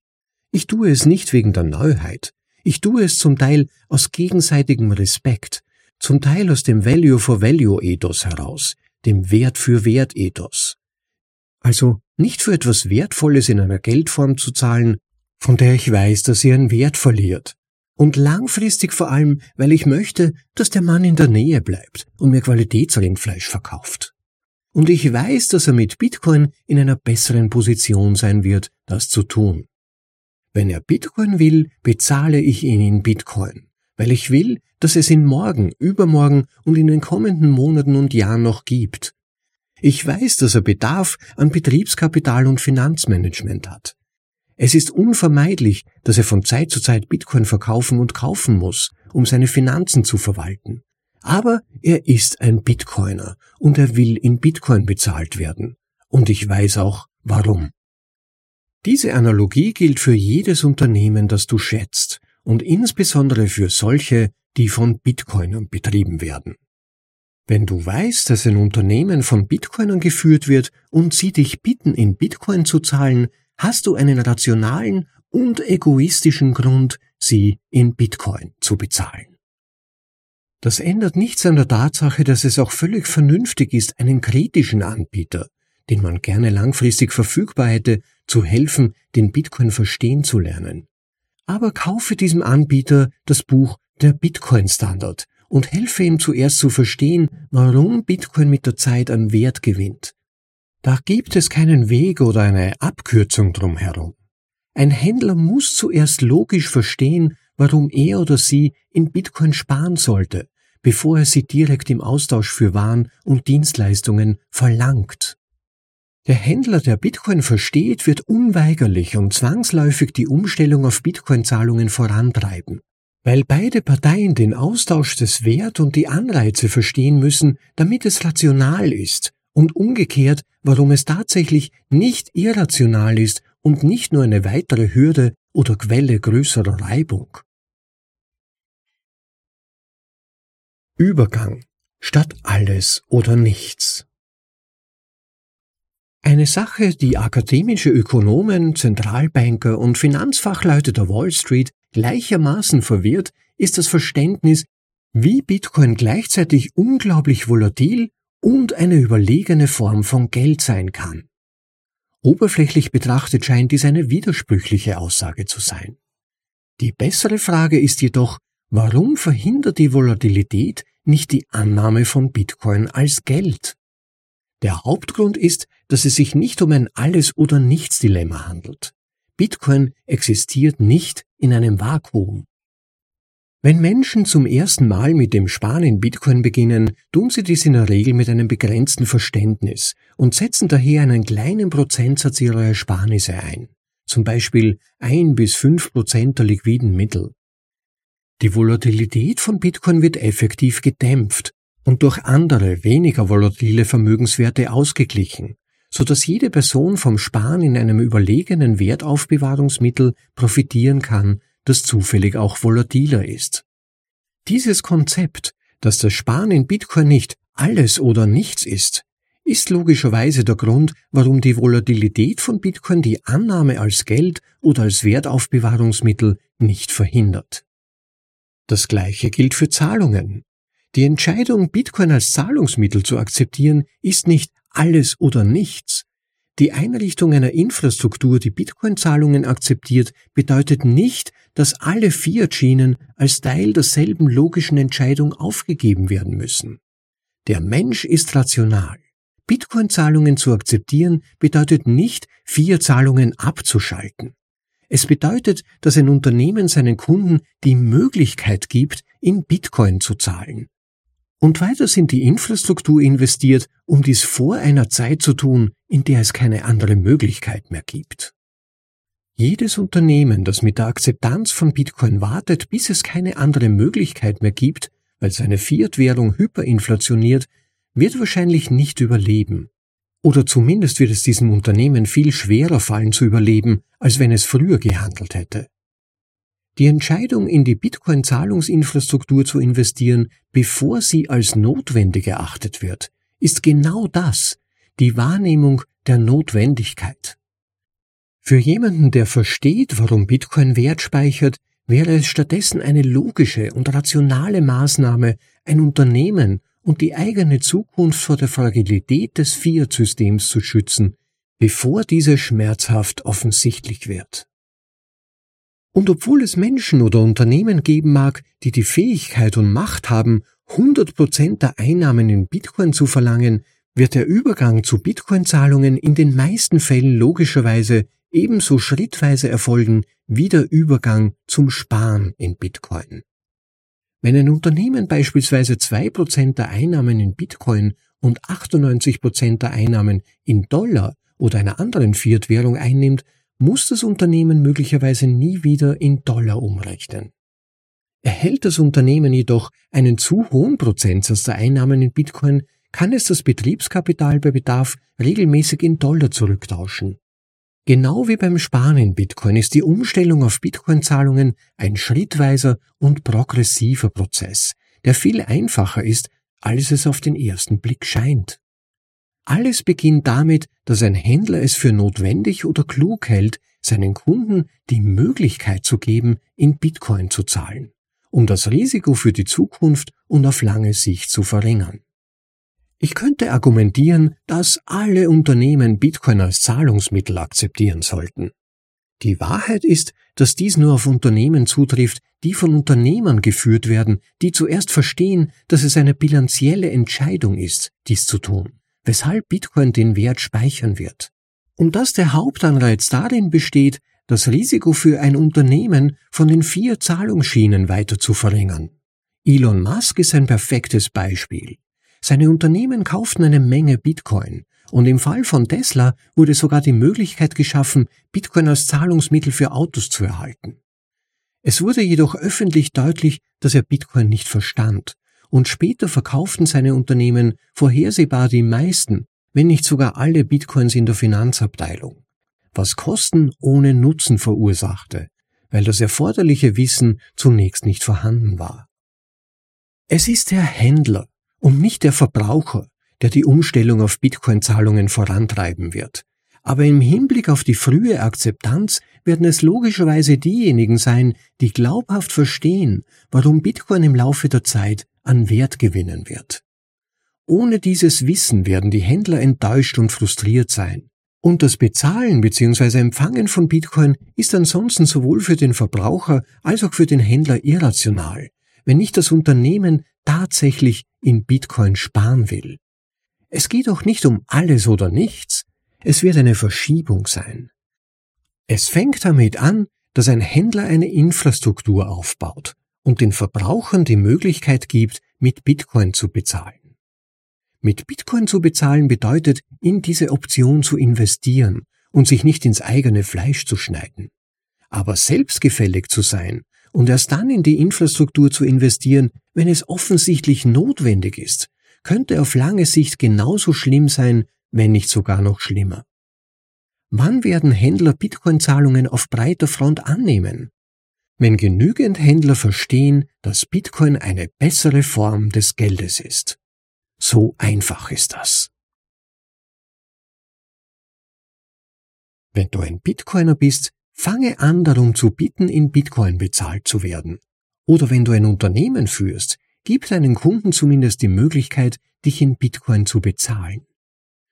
Ich tue es nicht wegen der Neuheit. Ich tue es zum Teil aus gegenseitigem Respekt, zum Teil aus dem Value for Value Ethos heraus, dem Wert für Wert Ethos. Also nicht für etwas Wertvolles in einer Geldform zu zahlen, von der ich weiß, dass sie ihren Wert verliert. Und langfristig vor allem, weil ich möchte, dass der Mann in der Nähe bleibt und mir Qualitätsrindfleisch verkauft. Und ich weiß, dass er mit Bitcoin in einer besseren Position sein wird, das zu tun. Wenn er Bitcoin will, bezahle ich ihn in Bitcoin, weil ich will, dass es ihn morgen, übermorgen und in den kommenden Monaten und Jahren noch gibt. Ich weiß, dass er Bedarf an Betriebskapital und Finanzmanagement hat. Es ist unvermeidlich, dass er von Zeit zu Zeit Bitcoin verkaufen und kaufen muss, um seine Finanzen zu verwalten. Aber er ist ein Bitcoiner und er will in Bitcoin bezahlt werden. Und ich weiß auch, warum. Diese Analogie gilt für jedes Unternehmen, das du schätzt, und insbesondere für solche, die von Bitcoinern betrieben werden. Wenn du weißt, dass ein Unternehmen von Bitcoinern geführt wird und sie dich bitten, in Bitcoin zu zahlen, hast du einen rationalen und egoistischen Grund, sie in Bitcoin zu bezahlen. Das ändert nichts an der Tatsache, dass es auch völlig vernünftig ist, einen kritischen Anbieter, den man gerne langfristig verfügbar hätte, zu helfen, den Bitcoin verstehen zu lernen. Aber kaufe diesem Anbieter das Buch Der Bitcoin Standard und helfe ihm zuerst zu verstehen, warum Bitcoin mit der Zeit an Wert gewinnt. Da gibt es keinen Weg oder eine Abkürzung drumherum. Ein Händler muss zuerst logisch verstehen, warum er oder sie in Bitcoin sparen sollte, bevor er sie direkt im Austausch für Waren und Dienstleistungen verlangt. Der Händler, der Bitcoin versteht, wird unweigerlich und zwangsläufig die Umstellung auf Bitcoin-Zahlungen vorantreiben. Weil beide Parteien den Austausch des Wert und die Anreize verstehen müssen, damit es rational ist und umgekehrt, warum es tatsächlich nicht irrational ist und nicht nur eine weitere Hürde oder Quelle größerer Reibung. Übergang statt alles oder nichts. Eine Sache, die akademische Ökonomen, Zentralbanker und Finanzfachleute der Wall Street gleichermaßen verwirrt, ist das Verständnis, wie Bitcoin gleichzeitig unglaublich volatil und eine überlegene Form von Geld sein kann. Oberflächlich betrachtet scheint dies eine widersprüchliche Aussage zu sein. Die bessere Frage ist jedoch, warum verhindert die Volatilität nicht die Annahme von Bitcoin als Geld? Der Hauptgrund ist, dass es sich nicht um ein Alles- oder Nichts-Dilemma handelt. Bitcoin existiert nicht in einem Vakuum. Wenn Menschen zum ersten Mal mit dem Sparen in Bitcoin beginnen, tun sie dies in der Regel mit einem begrenzten Verständnis und setzen daher einen kleinen Prozentsatz ihrer Ersparnisse ein, zum Beispiel ein bis fünf Prozent der liquiden Mittel. Die Volatilität von Bitcoin wird effektiv gedämpft und durch andere, weniger volatile Vermögenswerte ausgeglichen, so dass jede Person vom Sparen in einem überlegenen Wertaufbewahrungsmittel profitieren kann, das zufällig auch volatiler ist. Dieses Konzept, dass das Sparen in Bitcoin nicht alles oder nichts ist, ist logischerweise der Grund, warum die Volatilität von Bitcoin die Annahme als Geld oder als Wertaufbewahrungsmittel nicht verhindert. Das gleiche gilt für Zahlungen. Die Entscheidung, Bitcoin als Zahlungsmittel zu akzeptieren, ist nicht alles oder nichts. Die Einrichtung einer Infrastruktur, die Bitcoin-Zahlungen akzeptiert, bedeutet nicht, dass alle Fiat-Schienen als Teil derselben logischen Entscheidung aufgegeben werden müssen. Der Mensch ist rational. Bitcoin-Zahlungen zu akzeptieren bedeutet nicht, Fiat-Zahlungen abzuschalten. Es bedeutet, dass ein Unternehmen seinen Kunden die Möglichkeit gibt, in Bitcoin zu zahlen. Und weiter sind die Infrastruktur investiert, um dies vor einer Zeit zu tun, in der es keine andere Möglichkeit mehr gibt. Jedes Unternehmen, das mit der Akzeptanz von Bitcoin wartet, bis es keine andere Möglichkeit mehr gibt, weil seine Fiat-Währung hyperinflationiert, wird wahrscheinlich nicht überleben. Oder zumindest wird es diesem Unternehmen viel schwerer fallen zu überleben, als wenn es früher gehandelt hätte. Die Entscheidung, in die Bitcoin-Zahlungsinfrastruktur zu investieren, bevor sie als notwendig erachtet wird, ist genau das, die Wahrnehmung der Notwendigkeit. Für jemanden, der versteht, warum Bitcoin Wert speichert, wäre es stattdessen eine logische und rationale Maßnahme, ein Unternehmen und die eigene Zukunft vor der Fragilität des Fiat-Systems zu schützen, bevor diese schmerzhaft offensichtlich wird. Und obwohl es Menschen oder Unternehmen geben mag, die die Fähigkeit und Macht haben, 100% der Einnahmen in Bitcoin zu verlangen, wird der Übergang zu Bitcoin-Zahlungen in den meisten Fällen logischerweise ebenso schrittweise erfolgen wie der Übergang zum Sparen in Bitcoin. Wenn ein Unternehmen beispielsweise 2% der Einnahmen in Bitcoin und 98% der Einnahmen in Dollar oder einer anderen Fiat-Währung einnimmt, muss das Unternehmen möglicherweise nie wieder in Dollar umrechnen. Erhält das Unternehmen jedoch einen zu hohen Prozentsatz der Einnahmen in Bitcoin, kann es das Betriebskapital bei Bedarf regelmäßig in Dollar zurücktauschen. Genau wie beim Sparen in Bitcoin ist die Umstellung auf Bitcoin-Zahlungen ein schrittweiser und progressiver Prozess, der viel einfacher ist, als es auf den ersten Blick scheint. Alles beginnt damit, dass ein Händler es für notwendig oder klug hält, seinen Kunden die Möglichkeit zu geben, in Bitcoin zu zahlen, um das Risiko für die Zukunft und auf lange Sicht zu verringern. Ich könnte argumentieren, dass alle Unternehmen Bitcoin als Zahlungsmittel akzeptieren sollten. Die Wahrheit ist, dass dies nur auf Unternehmen zutrifft, die von Unternehmern geführt werden, die zuerst verstehen, dass es eine bilanzielle Entscheidung ist, dies zu tun weshalb Bitcoin den Wert speichern wird. Und dass der Hauptanreiz darin besteht, das Risiko für ein Unternehmen von den vier Zahlungsschienen weiter zu verringern. Elon Musk ist ein perfektes Beispiel. Seine Unternehmen kauften eine Menge Bitcoin und im Fall von Tesla wurde sogar die Möglichkeit geschaffen, Bitcoin als Zahlungsmittel für Autos zu erhalten. Es wurde jedoch öffentlich deutlich, dass er Bitcoin nicht verstand und später verkauften seine Unternehmen vorhersehbar die meisten, wenn nicht sogar alle Bitcoins in der Finanzabteilung. was Kosten ohne Nutzen verursachte, weil das erforderliche Wissen zunächst nicht vorhanden war. Es ist der Händler und nicht der Verbraucher, der die Umstellung auf Bitcoin-Zahlungen vorantreiben wird. Aber im Hinblick auf die frühe Akzeptanz werden es logischerweise diejenigen sein, die glaubhaft verstehen, warum Bitcoin im Laufe der Zeit an Wert gewinnen wird. Ohne dieses Wissen werden die Händler enttäuscht und frustriert sein. Und das Bezahlen bzw. Empfangen von Bitcoin ist ansonsten sowohl für den Verbraucher als auch für den Händler irrational, wenn nicht das Unternehmen tatsächlich in Bitcoin sparen will. Es geht auch nicht um alles oder nichts, es wird eine Verschiebung sein. Es fängt damit an, dass ein Händler eine Infrastruktur aufbaut und den Verbrauchern die Möglichkeit gibt, mit Bitcoin zu bezahlen. Mit Bitcoin zu bezahlen bedeutet, in diese Option zu investieren und sich nicht ins eigene Fleisch zu schneiden. Aber selbstgefällig zu sein und erst dann in die Infrastruktur zu investieren, wenn es offensichtlich notwendig ist, könnte auf lange Sicht genauso schlimm sein, wenn nicht sogar noch schlimmer. Wann werden Händler Bitcoin-Zahlungen auf breiter Front annehmen? Wenn genügend Händler verstehen, dass Bitcoin eine bessere Form des Geldes ist. So einfach ist das. Wenn du ein Bitcoiner bist, fange an darum zu bitten, in Bitcoin bezahlt zu werden. Oder wenn du ein Unternehmen führst, gib deinen Kunden zumindest die Möglichkeit, dich in Bitcoin zu bezahlen.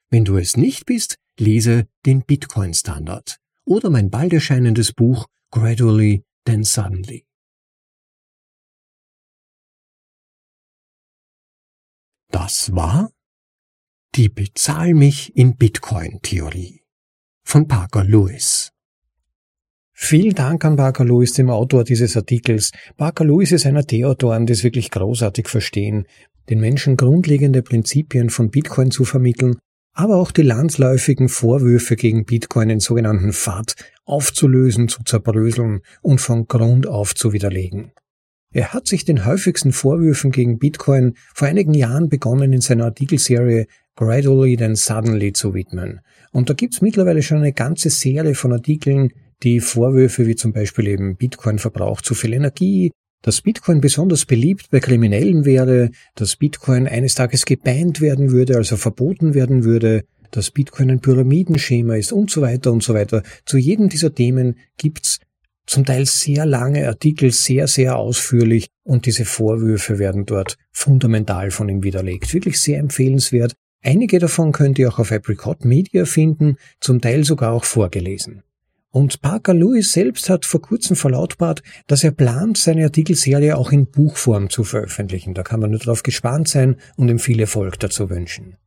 Wenn du es nicht bist, lese den Bitcoin Standard oder mein bald erscheinendes Buch Gradually Then Suddenly. Das war die Bezahl mich in Bitcoin Theorie von Parker Lewis. Vielen Dank an Parker Lewis, dem Autor dieses Artikels. Parker Lewis ist einer der Autoren, die es wirklich großartig verstehen, den Menschen grundlegende Prinzipien von Bitcoin zu vermitteln, aber auch die landsläufigen Vorwürfe gegen Bitcoin in sogenannten FAT aufzulösen, zu zerbröseln und von Grund auf zu widerlegen. Er hat sich den häufigsten Vorwürfen gegen Bitcoin vor einigen Jahren begonnen in seiner Artikelserie Gradually then Suddenly zu widmen. Und da gibt's mittlerweile schon eine ganze Serie von Artikeln, die Vorwürfe wie zum Beispiel eben Bitcoin verbraucht zu viel Energie, dass Bitcoin besonders beliebt bei Kriminellen wäre, dass Bitcoin eines Tages gebannt werden würde, also verboten werden würde, dass Bitcoin ein Pyramidenschema ist und so weiter und so weiter. Zu jedem dieser Themen gibt's zum Teil sehr lange Artikel, sehr, sehr ausführlich und diese Vorwürfe werden dort fundamental von ihm widerlegt. Wirklich sehr empfehlenswert. Einige davon könnt ihr auch auf Apricot Media finden, zum Teil sogar auch vorgelesen. Und Parker Lewis selbst hat vor kurzem verlautbart, dass er plant, seine Artikelserie auch in Buchform zu veröffentlichen. Da kann man nur darauf gespannt sein und ihm viel Erfolg dazu wünschen.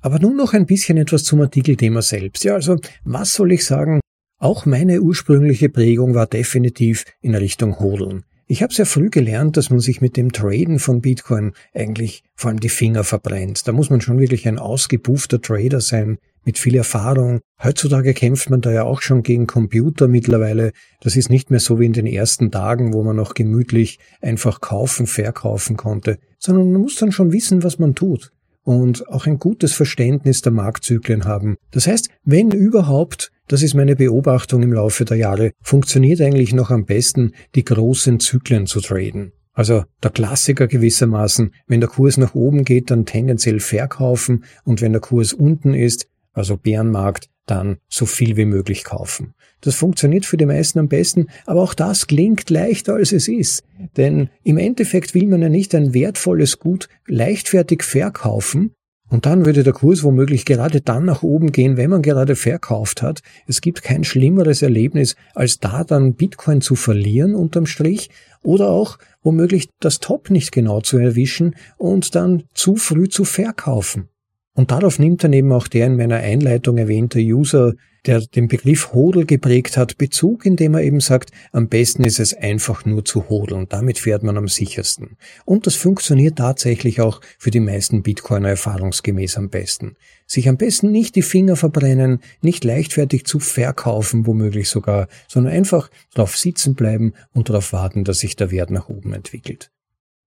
Aber nun noch ein bisschen etwas zum Artikelthema selbst. Ja, also, was soll ich sagen? Auch meine ursprüngliche Prägung war definitiv in Richtung Hodeln. Ich habe sehr früh gelernt, dass man sich mit dem Traden von Bitcoin eigentlich vor allem die Finger verbrennt. Da muss man schon wirklich ein ausgebuffter Trader sein, mit viel Erfahrung. Heutzutage kämpft man da ja auch schon gegen Computer mittlerweile. Das ist nicht mehr so wie in den ersten Tagen, wo man noch gemütlich einfach kaufen, verkaufen konnte, sondern man muss dann schon wissen, was man tut und auch ein gutes Verständnis der Marktzyklen haben. Das heißt, wenn überhaupt, das ist meine Beobachtung im Laufe der Jahre, funktioniert eigentlich noch am besten, die großen Zyklen zu traden. Also der Klassiker gewissermaßen, wenn der Kurs nach oben geht, dann tendenziell verkaufen und wenn der Kurs unten ist, also Bärenmarkt, dann so viel wie möglich kaufen. Das funktioniert für die meisten am besten, aber auch das klingt leichter als es ist. Denn im Endeffekt will man ja nicht ein wertvolles Gut leichtfertig verkaufen, und dann würde der Kurs womöglich gerade dann nach oben gehen, wenn man gerade verkauft hat. Es gibt kein schlimmeres Erlebnis, als da dann Bitcoin zu verlieren unterm Strich oder auch womöglich das Top nicht genau zu erwischen und dann zu früh zu verkaufen. Und darauf nimmt dann eben auch der in meiner Einleitung erwähnte User, der den Begriff Hodel geprägt hat, Bezug, indem er eben sagt, am besten ist es einfach nur zu hodeln, damit fährt man am sichersten. Und das funktioniert tatsächlich auch für die meisten Bitcoiner erfahrungsgemäß am besten. Sich am besten nicht die Finger verbrennen, nicht leichtfertig zu verkaufen, womöglich sogar, sondern einfach drauf sitzen bleiben und darauf warten, dass sich der Wert nach oben entwickelt.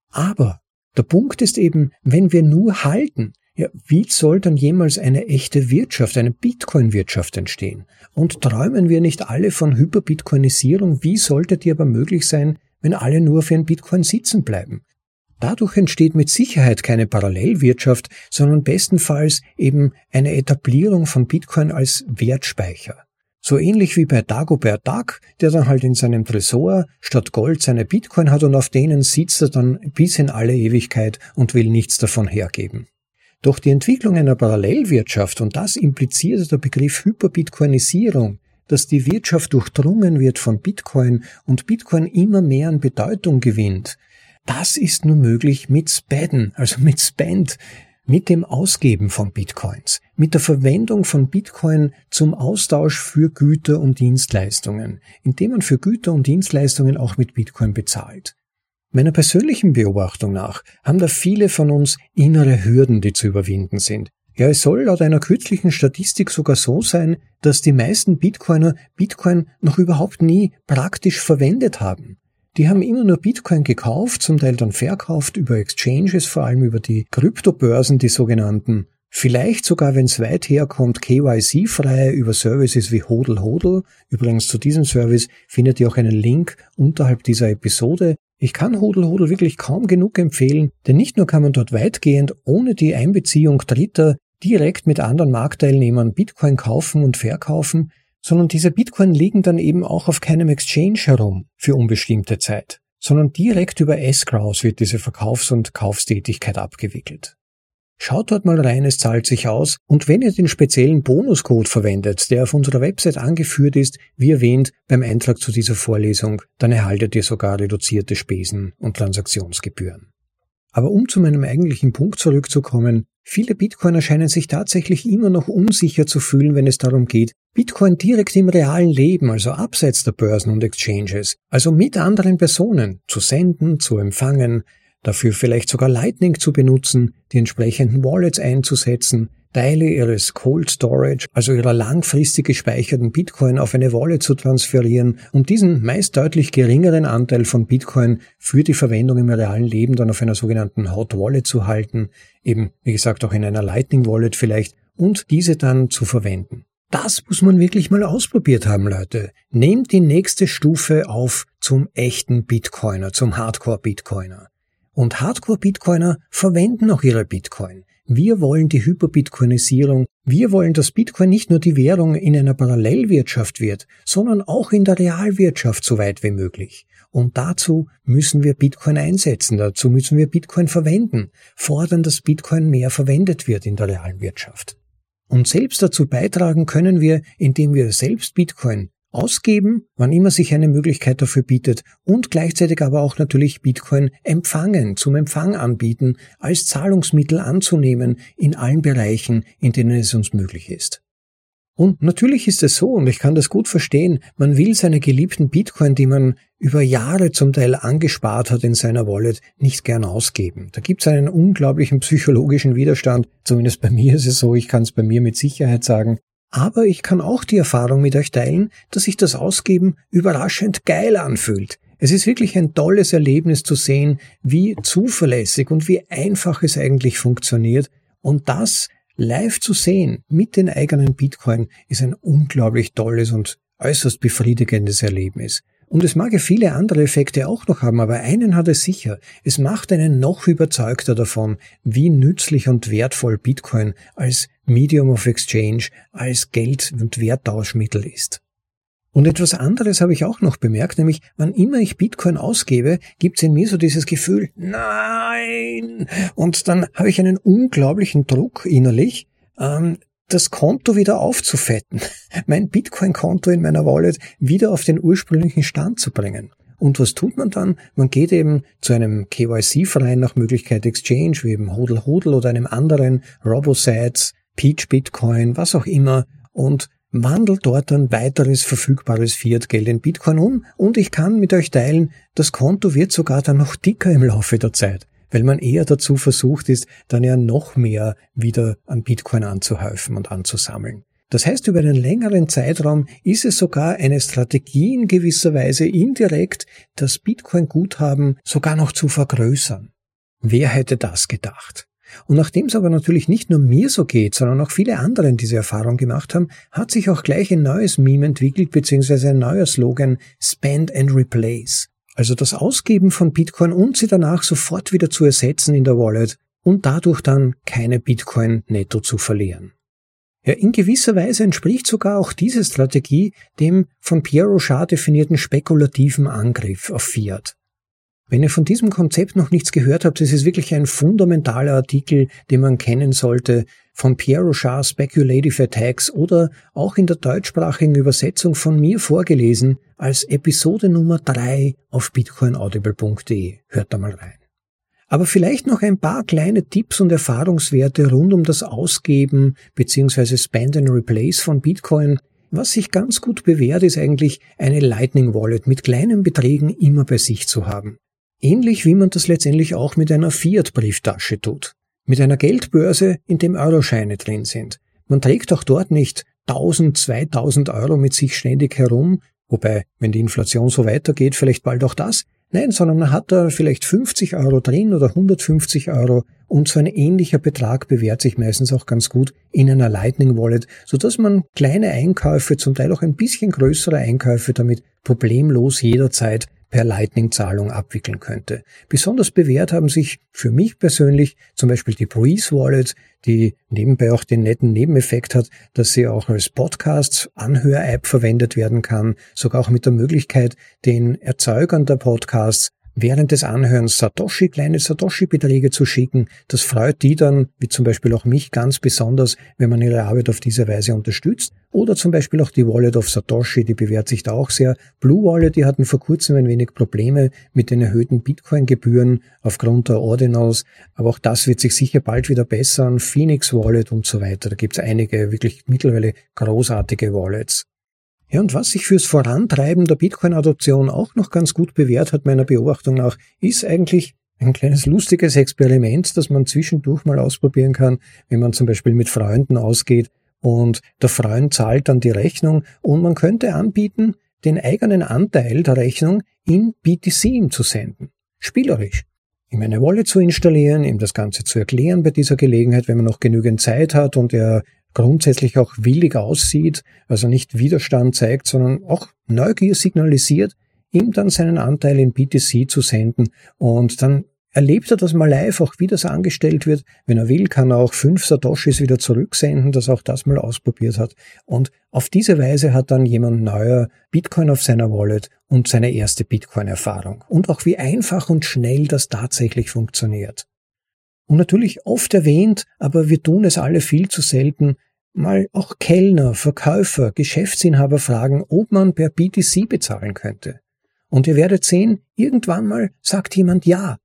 Aber der Punkt ist eben, wenn wir nur halten, Ja, wie soll dann jemals eine echte Wirtschaft, eine Bitcoin-Wirtschaft entstehen? Und träumen wir nicht alle von Hyperbitcoinisierung? Wie sollte die aber möglich sein, wenn alle nur auf ihren Bitcoin sitzen bleiben? Dadurch entsteht mit Sicherheit keine Parallelwirtschaft, sondern bestenfalls eben eine Etablierung von Bitcoin als Wertspeicher. So ähnlich wie bei Dagobert Duck, der dann halt in seinem Tresor statt Gold seine Bitcoin hat und auf denen sitzt er dann bis in alle Ewigkeit und will nichts davon hergeben. Doch die Entwicklung einer Parallelwirtschaft, und das impliziert der Begriff Hyperbitcoinisierung, dass die Wirtschaft durchdrungen wird von Bitcoin und Bitcoin immer mehr an Bedeutung gewinnt, das ist nur möglich mit Spenden, also mit Spend, mit dem Ausgeben von Bitcoins, mit der Verwendung von Bitcoin zum Austausch für Güter und Dienstleistungen, indem man für Güter und Dienstleistungen auch mit Bitcoin bezahlt. Meiner persönlichen Beobachtung nach haben da viele von uns innere Hürden, die zu überwinden sind. Ja, es soll laut einer kürzlichen Statistik sogar so sein, dass die meisten Bitcoiner Bitcoin noch überhaupt nie praktisch verwendet haben. Die haben immer nur Bitcoin gekauft, zum Teil dann verkauft über Exchanges, vor allem über die Kryptobörsen, die sogenannten. Vielleicht sogar, wenn es weit herkommt, KYC-frei über Services wie Hodel Hodel. Übrigens zu diesem Service findet ihr auch einen Link unterhalb dieser Episode. Ich kann Hodel Hodel wirklich kaum genug empfehlen, denn nicht nur kann man dort weitgehend ohne die Einbeziehung Dritter direkt mit anderen Marktteilnehmern Bitcoin kaufen und verkaufen, sondern diese Bitcoin liegen dann eben auch auf keinem Exchange herum für unbestimmte Zeit, sondern direkt über Escrows wird diese Verkaufs- und Kaufstätigkeit abgewickelt. Schaut dort mal rein, es zahlt sich aus. Und wenn ihr den speziellen Bonuscode verwendet, der auf unserer Website angeführt ist, wie erwähnt beim Eintrag zu dieser Vorlesung, dann erhaltet ihr sogar reduzierte Spesen und Transaktionsgebühren. Aber um zu meinem eigentlichen Punkt zurückzukommen, viele Bitcoiner scheinen sich tatsächlich immer noch unsicher zu fühlen, wenn es darum geht, Bitcoin direkt im realen Leben, also abseits der Börsen und Exchanges, also mit anderen Personen, zu senden, zu empfangen, dafür vielleicht sogar Lightning zu benutzen, die entsprechenden Wallets einzusetzen, Teile ihres Cold Storage, also ihrer langfristig gespeicherten Bitcoin auf eine Wallet zu transferieren und diesen meist deutlich geringeren Anteil von Bitcoin für die Verwendung im realen Leben dann auf einer sogenannten Hot Wallet zu halten, eben wie gesagt auch in einer Lightning Wallet vielleicht, und diese dann zu verwenden. Das muss man wirklich mal ausprobiert haben, Leute. Nehmt die nächste Stufe auf zum echten Bitcoiner, zum Hardcore-Bitcoiner. Und Hardcore-Bitcoiner verwenden auch ihre Bitcoin. Wir wollen die Hyperbitcoinisierung. Wir wollen, dass Bitcoin nicht nur die Währung in einer Parallelwirtschaft wird, sondern auch in der Realwirtschaft so weit wie möglich. Und dazu müssen wir Bitcoin einsetzen, dazu müssen wir Bitcoin verwenden, fordern, dass Bitcoin mehr verwendet wird in der realen Wirtschaft. Und selbst dazu beitragen können wir, indem wir selbst Bitcoin ausgeben, wann immer sich eine Möglichkeit dafür bietet und gleichzeitig aber auch natürlich Bitcoin empfangen, zum Empfang anbieten, als Zahlungsmittel anzunehmen in allen Bereichen, in denen es uns möglich ist. Und natürlich ist es so, und ich kann das gut verstehen, man will seine geliebten Bitcoin, die man über Jahre zum Teil angespart hat in seiner Wallet, nicht gern ausgeben. Da gibt es einen unglaublichen psychologischen Widerstand, zumindest bei mir ist es so, ich kann es bei mir mit Sicherheit sagen. Aber ich kann auch die Erfahrung mit euch teilen, dass sich das Ausgeben überraschend geil anfühlt. Es ist wirklich ein tolles Erlebnis zu sehen, wie zuverlässig und wie einfach es eigentlich funktioniert. Und das live zu sehen mit den eigenen Bitcoin ist ein unglaublich tolles und äußerst befriedigendes Erlebnis. Und es mag ja viele andere Effekte auch noch haben, aber einen hat es sicher. Es macht einen noch überzeugter davon, wie nützlich und wertvoll Bitcoin als Medium of Exchange, als Geld- und Werttauschmittel ist. Und etwas anderes habe ich auch noch bemerkt, nämlich wann immer ich Bitcoin ausgebe, gibt es in mir so dieses Gefühl, nein! Und dann habe ich einen unglaublichen Druck innerlich, ähm, das Konto wieder aufzufetten, mein Bitcoin-Konto in meiner Wallet wieder auf den ursprünglichen Stand zu bringen. Und was tut man dann? Man geht eben zu einem KYC-Verein nach Möglichkeit Exchange, wie eben Hodel Hodel oder einem anderen, RoboSats, Peach Bitcoin, was auch immer, und wandelt dort ein weiteres verfügbares Fiat-Geld in Bitcoin um und ich kann mit euch teilen, das Konto wird sogar dann noch dicker im Laufe der Zeit, weil man eher dazu versucht ist, dann ja noch mehr wieder an Bitcoin anzuhäufen und anzusammeln. Das heißt, über einen längeren Zeitraum ist es sogar eine Strategie in gewisser Weise indirekt, das Bitcoin-Guthaben sogar noch zu vergrößern. Wer hätte das gedacht? Und nachdem es aber natürlich nicht nur mir so geht, sondern auch viele anderen diese Erfahrung gemacht haben, hat sich auch gleich ein neues Meme entwickelt, beziehungsweise ein neuer Slogan, Spend and Replace. Also das Ausgeben von Bitcoin und sie danach sofort wieder zu ersetzen in der Wallet und dadurch dann keine Bitcoin netto zu verlieren. Ja, in gewisser Weise entspricht sogar auch diese Strategie dem von Pierre Rochard definierten spekulativen Angriff auf Fiat. Wenn ihr von diesem Konzept noch nichts gehört habt, das ist wirklich ein fundamentaler Artikel, den man kennen sollte, von Pierre Rochard Speculative Attacks oder auch in der deutschsprachigen Übersetzung von mir vorgelesen als Episode Nummer drei auf bitcoinaudible.de. Hört da mal rein. Aber vielleicht noch ein paar kleine Tipps und Erfahrungswerte rund um das Ausgeben bzw. Spend and Replace von Bitcoin. Was sich ganz gut bewährt, ist eigentlich eine Lightning Wallet mit kleinen Beträgen immer bei sich zu haben. Ähnlich wie man das letztendlich auch mit einer Fiat-Brieftasche tut. Mit einer Geldbörse, in dem Euroscheine drin sind. Man trägt auch dort nicht 1000, 2000 Euro mit sich ständig herum, wobei, wenn die Inflation so weitergeht, vielleicht bald auch das, Nein, sondern man hat da vielleicht 50 Euro drin oder 150 Euro und so ein ähnlicher Betrag bewährt sich meistens auch ganz gut in einer Lightning Wallet, so dass man kleine Einkäufe, zum Teil auch ein bisschen größere Einkäufe damit problemlos jederzeit per Lightning-Zahlung abwickeln könnte. Besonders bewährt haben sich für mich persönlich zum Beispiel die Breeze Wallet, die nebenbei auch den netten Nebeneffekt hat, dass sie auch als Podcasts-Anhör-App verwendet werden kann, sogar auch mit der Möglichkeit, den Erzeugern der Podcasts während des Anhörens Satoshi, kleine Satoshi-Beträge zu schicken. Das freut die dann, wie zum Beispiel auch mich ganz besonders, wenn man ihre Arbeit auf diese Weise unterstützt. Oder zum Beispiel auch die Wallet of Satoshi, die bewährt sich da auch sehr. Blue Wallet, die hatten vor kurzem ein wenig Probleme mit den erhöhten Bitcoin-Gebühren aufgrund der Ordinals. Aber auch das wird sich sicher bald wieder bessern. Phoenix Wallet und so weiter. Da gibt es einige wirklich mittlerweile großartige Wallets. Ja, und was sich fürs Vorantreiben der Bitcoin-Adoption auch noch ganz gut bewährt hat, meiner Beobachtung nach, ist eigentlich ein kleines lustiges Experiment, das man zwischendurch mal ausprobieren kann, wenn man zum Beispiel mit Freunden ausgeht und der Freund zahlt dann die Rechnung und man könnte anbieten, den eigenen Anteil der Rechnung in BTC zu senden. Spielerisch. Ihm eine Wallet zu installieren, ihm das Ganze zu erklären bei dieser Gelegenheit, wenn man noch genügend Zeit hat und er grundsätzlich auch willig aussieht, also nicht Widerstand zeigt, sondern auch Neugier signalisiert, ihm dann seinen Anteil in BTC zu senden und dann erlebt er das mal live, auch wie das angestellt wird. Wenn er will, kann er auch fünf Satoshis wieder zurücksenden, dass er auch das mal ausprobiert hat. Und auf diese Weise hat dann jemand neuer Bitcoin auf seiner Wallet und seine erste Bitcoin-Erfahrung. Und auch wie einfach und schnell das tatsächlich funktioniert. Und natürlich oft erwähnt, aber wir tun es alle viel zu selten, mal auch Kellner, Verkäufer, Geschäftsinhaber fragen, ob man per BTC bezahlen könnte. Und ihr werdet sehen, irgendwann mal sagt jemand ja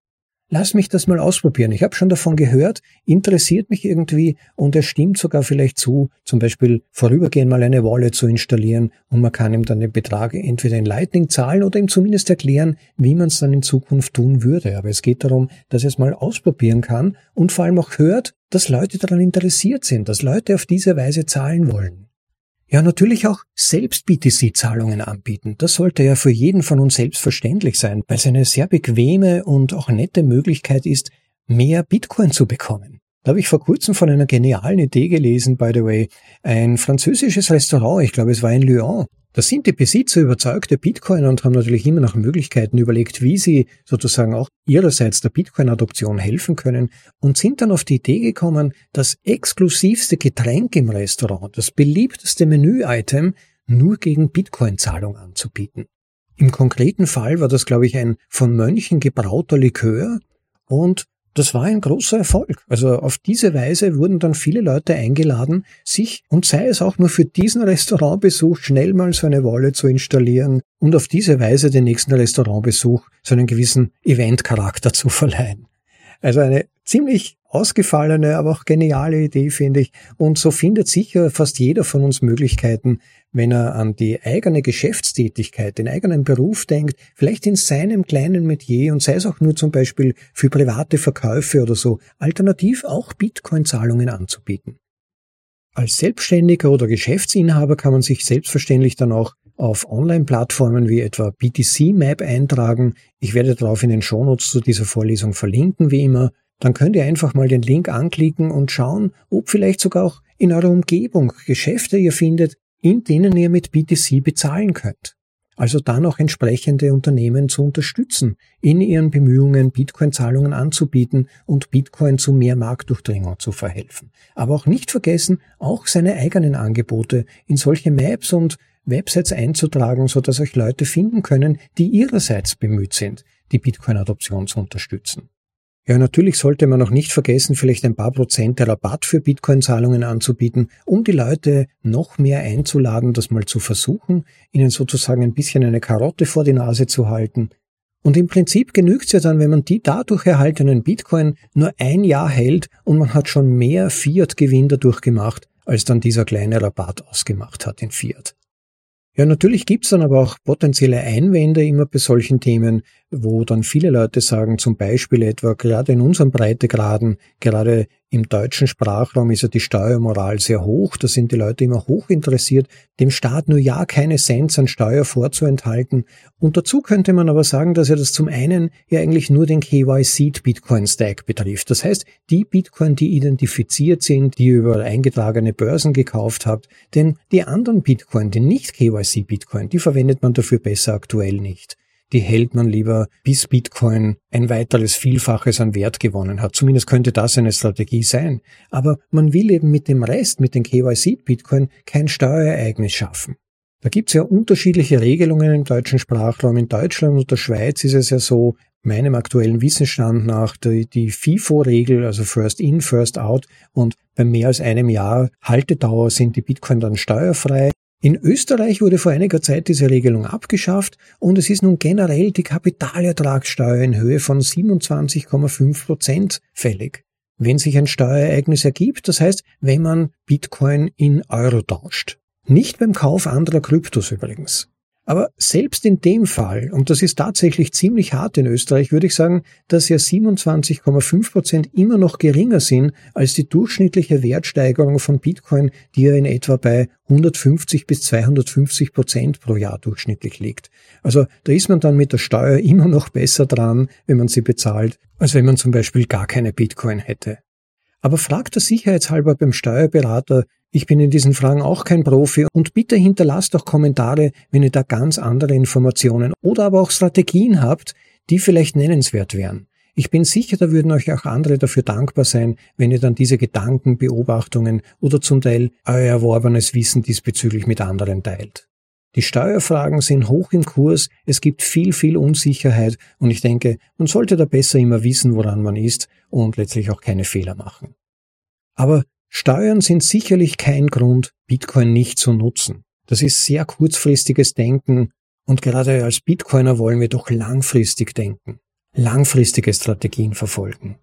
lass mich das mal ausprobieren. Ich habe schon davon gehört, interessiert mich irgendwie und es stimmt sogar vielleicht zu, zum Beispiel vorübergehend mal eine Wallet zu installieren und man kann ihm dann den Betrag entweder in Lightning zahlen oder ihm zumindest erklären, wie man es dann in Zukunft tun würde. Aber es geht darum, dass er es mal ausprobieren kann und vor allem auch hört, dass Leute daran interessiert sind, dass Leute auf diese Weise zahlen wollen. Ja, natürlich auch selbst BTC-Zahlungen anbieten. Das sollte ja für jeden von uns selbstverständlich sein, weil es eine sehr bequeme und auch nette Möglichkeit ist, mehr Bitcoin zu bekommen. Da habe ich vor kurzem von einer genialen Idee gelesen, by the way. Ein französisches Restaurant, ich glaube es war in Lyon, da sind die Besitzer überzeugte Bitcoiner und haben natürlich immer nach Möglichkeiten überlegt, wie sie sozusagen auch ihrerseits der Bitcoin-Adoption helfen können und sind dann auf die Idee gekommen, das exklusivste Getränk im Restaurant, das beliebteste Menü-Item, nur gegen Bitcoin-Zahlung anzubieten. Im konkreten Fall war das, glaube ich, ein von Mönchen gebrauter Likör und das war ein großer Erfolg. Also auf diese Weise wurden dann viele Leute eingeladen, sich, und sei es auch nur für diesen Restaurantbesuch, schnell mal so eine Wolle zu installieren und auf diese Weise den nächsten Restaurantbesuch so einen gewissen Eventcharakter zu verleihen. Also eine ziemlich ausgefallene, aber auch geniale Idee, finde ich. Und so findet sicher fast jeder von uns Möglichkeiten, wenn er an die eigene Geschäftstätigkeit, den eigenen Beruf denkt, vielleicht in seinem kleinen Metier und sei es auch nur zum Beispiel für private Verkäufe oder so, alternativ auch Bitcoin-Zahlungen anzubieten. Als Selbstständiger oder Geschäftsinhaber kann man sich selbstverständlich dann auch auf Online-Plattformen wie etwa BTC Map eintragen. Ich werde darauf in den Shownotes zu dieser Vorlesung verlinken, wie immer. Dann könnt ihr einfach mal den Link anklicken und schauen, ob vielleicht sogar auch in eurer Umgebung Geschäfte ihr findet, in denen ihr mit BTC bezahlen könnt. Also dann auch entsprechende Unternehmen zu unterstützen, in ihren Bemühungen, Bitcoin-Zahlungen anzubieten und Bitcoin zu mehr Marktdurchdringung zu verhelfen. Aber auch nicht vergessen, auch seine eigenen Angebote in solche Maps und Websites einzutragen, so dass euch Leute finden können, die ihrerseits bemüht sind, die Bitcoin-Adoption zu unterstützen. Ja, natürlich sollte man auch nicht vergessen, vielleicht ein paar Prozente Rabatt für Bitcoin-Zahlungen anzubieten, um die Leute noch mehr einzuladen, das mal zu versuchen, ihnen sozusagen ein bisschen eine Karotte vor die Nase zu halten. Und im Prinzip genügt es ja dann, wenn man die dadurch erhaltenen Bitcoin nur ein Jahr hält und man hat schon mehr Fiat-Gewinn dadurch gemacht, als dann dieser kleine Rabatt ausgemacht hat in Fiat. Ja, natürlich gibt's dann aber auch potenzielle Einwände immer bei solchen Themen, wo dann viele Leute sagen, zum Beispiel etwa gerade in unseren Breitegraden, gerade im deutschen Sprachraum ist ja die Steuermoral sehr hoch, da sind die Leute immer hoch interessiert, dem Staat nur ja keine Cents an Steuer vorzuenthalten. Und dazu könnte man aber sagen, dass ja das zum einen ja eigentlich nur den KYC Bitcoin Stack betrifft. Das heißt, die Bitcoin, die identifiziert sind, die ihr über eingetragene Börsen gekauft habt, denn die anderen Bitcoin, die nicht KYC Bitcoin, die verwendet man dafür besser aktuell nicht die hält man lieber, bis Bitcoin ein weiteres Vielfaches an Wert gewonnen hat. Zumindest könnte das eine Strategie sein. Aber man will eben mit dem Rest, mit den KYC-Bitcoin, kein Steuerereignis schaffen. Da gibt's ja unterschiedliche Regelungen im deutschen Sprachraum. In Deutschland und der Schweiz ist es ja so, meinem aktuellen Wissensstand nach die, die FIFO-Regel, also First In, First Out und bei mehr als einem Jahr Haltedauer sind die Bitcoin dann steuerfrei. In Österreich wurde vor einiger Zeit diese Regelung abgeschafft und es ist nun generell die Kapitalertragssteuer in Höhe von 27,5 Prozent fällig. Wenn sich ein Steuerereignis ergibt, das heißt, wenn man Bitcoin in Euro tauscht. Nicht beim Kauf anderer Kryptos übrigens. Aber selbst in dem Fall, und das ist tatsächlich ziemlich hart in Österreich, würde ich sagen, dass ja 27,5 Prozent immer noch geringer sind als die durchschnittliche Wertsteigerung von Bitcoin, die ja in etwa bei 150 bis 250 Prozent pro Jahr durchschnittlich liegt. Also da ist man dann mit der Steuer immer noch besser dran, wenn man sie bezahlt, als wenn man zum Beispiel gar keine Bitcoin hätte. Aber fragt der Sicherheitshalber beim Steuerberater, ich bin in diesen Fragen auch kein Profi und bitte hinterlasst doch Kommentare, wenn ihr da ganz andere Informationen oder aber auch Strategien habt, die vielleicht nennenswert wären. Ich bin sicher, da würden euch auch andere dafür dankbar sein, wenn ihr dann diese Gedanken, Beobachtungen oder zum Teil euer erworbenes Wissen diesbezüglich mit anderen teilt. Die Steuerfragen sind hoch im Kurs, es gibt viel, viel Unsicherheit und ich denke, man sollte da besser immer wissen, woran man ist und letztlich auch keine Fehler machen. Aber Steuern sind sicherlich kein Grund, Bitcoin nicht zu nutzen. Das ist sehr kurzfristiges Denken und gerade als Bitcoiner wollen wir doch langfristig denken, langfristige Strategien verfolgen.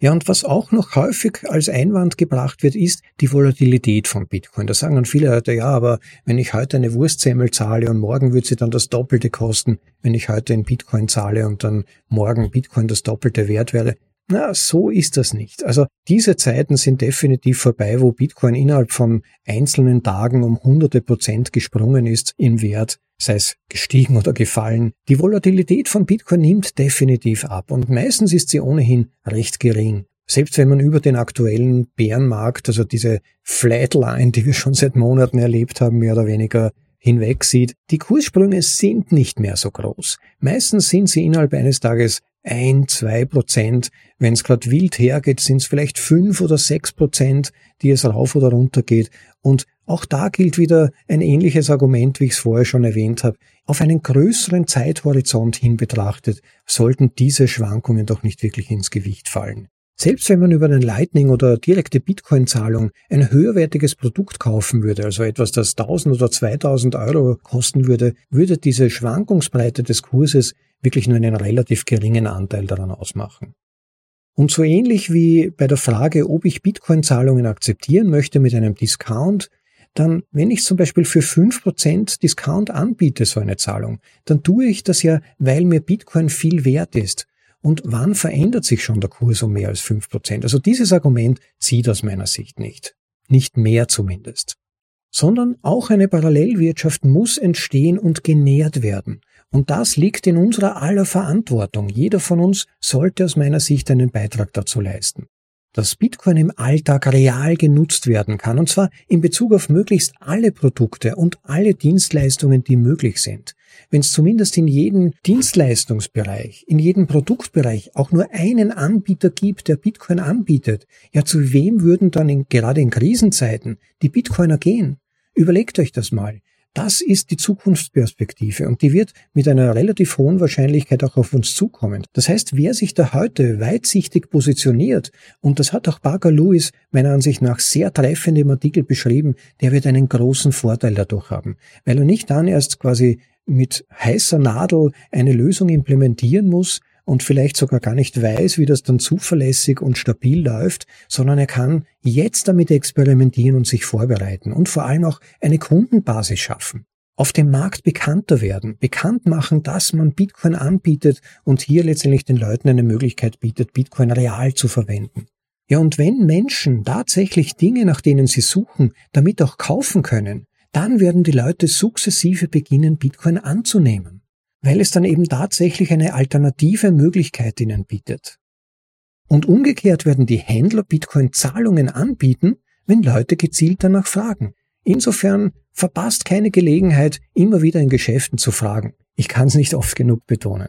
Ja, und was auch noch häufig als Einwand gebracht wird, ist die Volatilität von Bitcoin. Da sagen dann viele Leute, ja, aber wenn ich heute eine Wurstsemmel zahle und morgen wird sie dann das Doppelte kosten, wenn ich heute in Bitcoin zahle und dann morgen Bitcoin das Doppelte wert wäre, na, so ist das nicht. Also diese Zeiten sind definitiv vorbei, wo Bitcoin innerhalb von einzelnen Tagen um hunderte Prozent gesprungen ist im Wert, sei es gestiegen oder gefallen. Die Volatilität von Bitcoin nimmt definitiv ab und meistens ist sie ohnehin recht gering. Selbst wenn man über den aktuellen Bärenmarkt, also diese Flatline, die wir schon seit Monaten erlebt haben, mehr oder weniger hinweg sieht, die Kurssprünge sind nicht mehr so groß. Meistens sind sie innerhalb eines Tages ein, zwei Prozent. Wenn es gerade wild hergeht, sind es vielleicht fünf oder sechs Prozent, die es rauf oder runter geht. Und auch da gilt wieder ein ähnliches Argument, wie ich es vorher schon erwähnt habe. Auf einen größeren Zeithorizont hin betrachtet, sollten diese Schwankungen doch nicht wirklich ins Gewicht fallen. Selbst wenn man über einen Lightning oder direkte Bitcoin-Zahlung ein höherwertiges Produkt kaufen würde, also etwas, das 1000 oder 2000 Euro kosten würde, würde diese Schwankungsbreite des Kurses wirklich nur einen relativ geringen Anteil daran ausmachen. Und so ähnlich wie bei der Frage, ob ich Bitcoin-Zahlungen akzeptieren möchte mit einem Discount, dann, wenn ich zum Beispiel für fünf Prozent Discount anbiete, so eine Zahlung, dann tue ich das ja, weil mir Bitcoin viel wert ist. Und wann verändert sich schon der Kurs um mehr als fünf Prozent? Also dieses Argument zieht aus meiner Sicht nicht. Nicht mehr zumindest. sondern auch eine Parallelwirtschaft muss entstehen und genährt werden. Und das liegt in unserer aller Verantwortung. Jeder von uns sollte aus meiner Sicht einen Beitrag dazu leisten. Dass Bitcoin im Alltag real genutzt werden kann, und zwar in Bezug auf möglichst alle Produkte und alle Dienstleistungen, die möglich sind. Wenn es zumindest in jedem Dienstleistungsbereich, in jedem Produktbereich auch nur einen Anbieter gibt, der Bitcoin anbietet, ja zu wem würden dann in, gerade in Krisenzeiten die Bitcoiner gehen? Überlegt euch das mal. Das ist die Zukunftsperspektive und die wird mit einer relativ hohen Wahrscheinlichkeit auch auf uns zukommen. Das heißt, wer sich da heute weitsichtig positioniert, und das hat auch Parker Lewis meiner Ansicht nach sehr treffend im Artikel beschrieben, der wird einen großen Vorteil dadurch haben, weil er nicht dann erst quasi mit heißer Nadel eine Lösung implementieren muss, und vielleicht sogar gar nicht weiß, wie das dann zuverlässig und stabil läuft, sondern er kann jetzt damit experimentieren und sich vorbereiten und vor allem auch eine Kundenbasis schaffen. Auf dem Markt bekannter werden, bekannt machen, dass man Bitcoin anbietet und hier letztendlich den Leuten eine Möglichkeit bietet, Bitcoin real zu verwenden. Ja, und wenn Menschen tatsächlich Dinge, nach denen sie suchen, damit auch kaufen können, dann werden die Leute sukzessive beginnen, Bitcoin anzunehmen weil es dann eben tatsächlich eine alternative Möglichkeit ihnen bietet. Und umgekehrt werden die Händler Bitcoin-Zahlungen anbieten, wenn Leute gezielt danach fragen. Insofern verpasst keine Gelegenheit, immer wieder in Geschäften zu fragen. Ich kann es nicht oft genug betonen.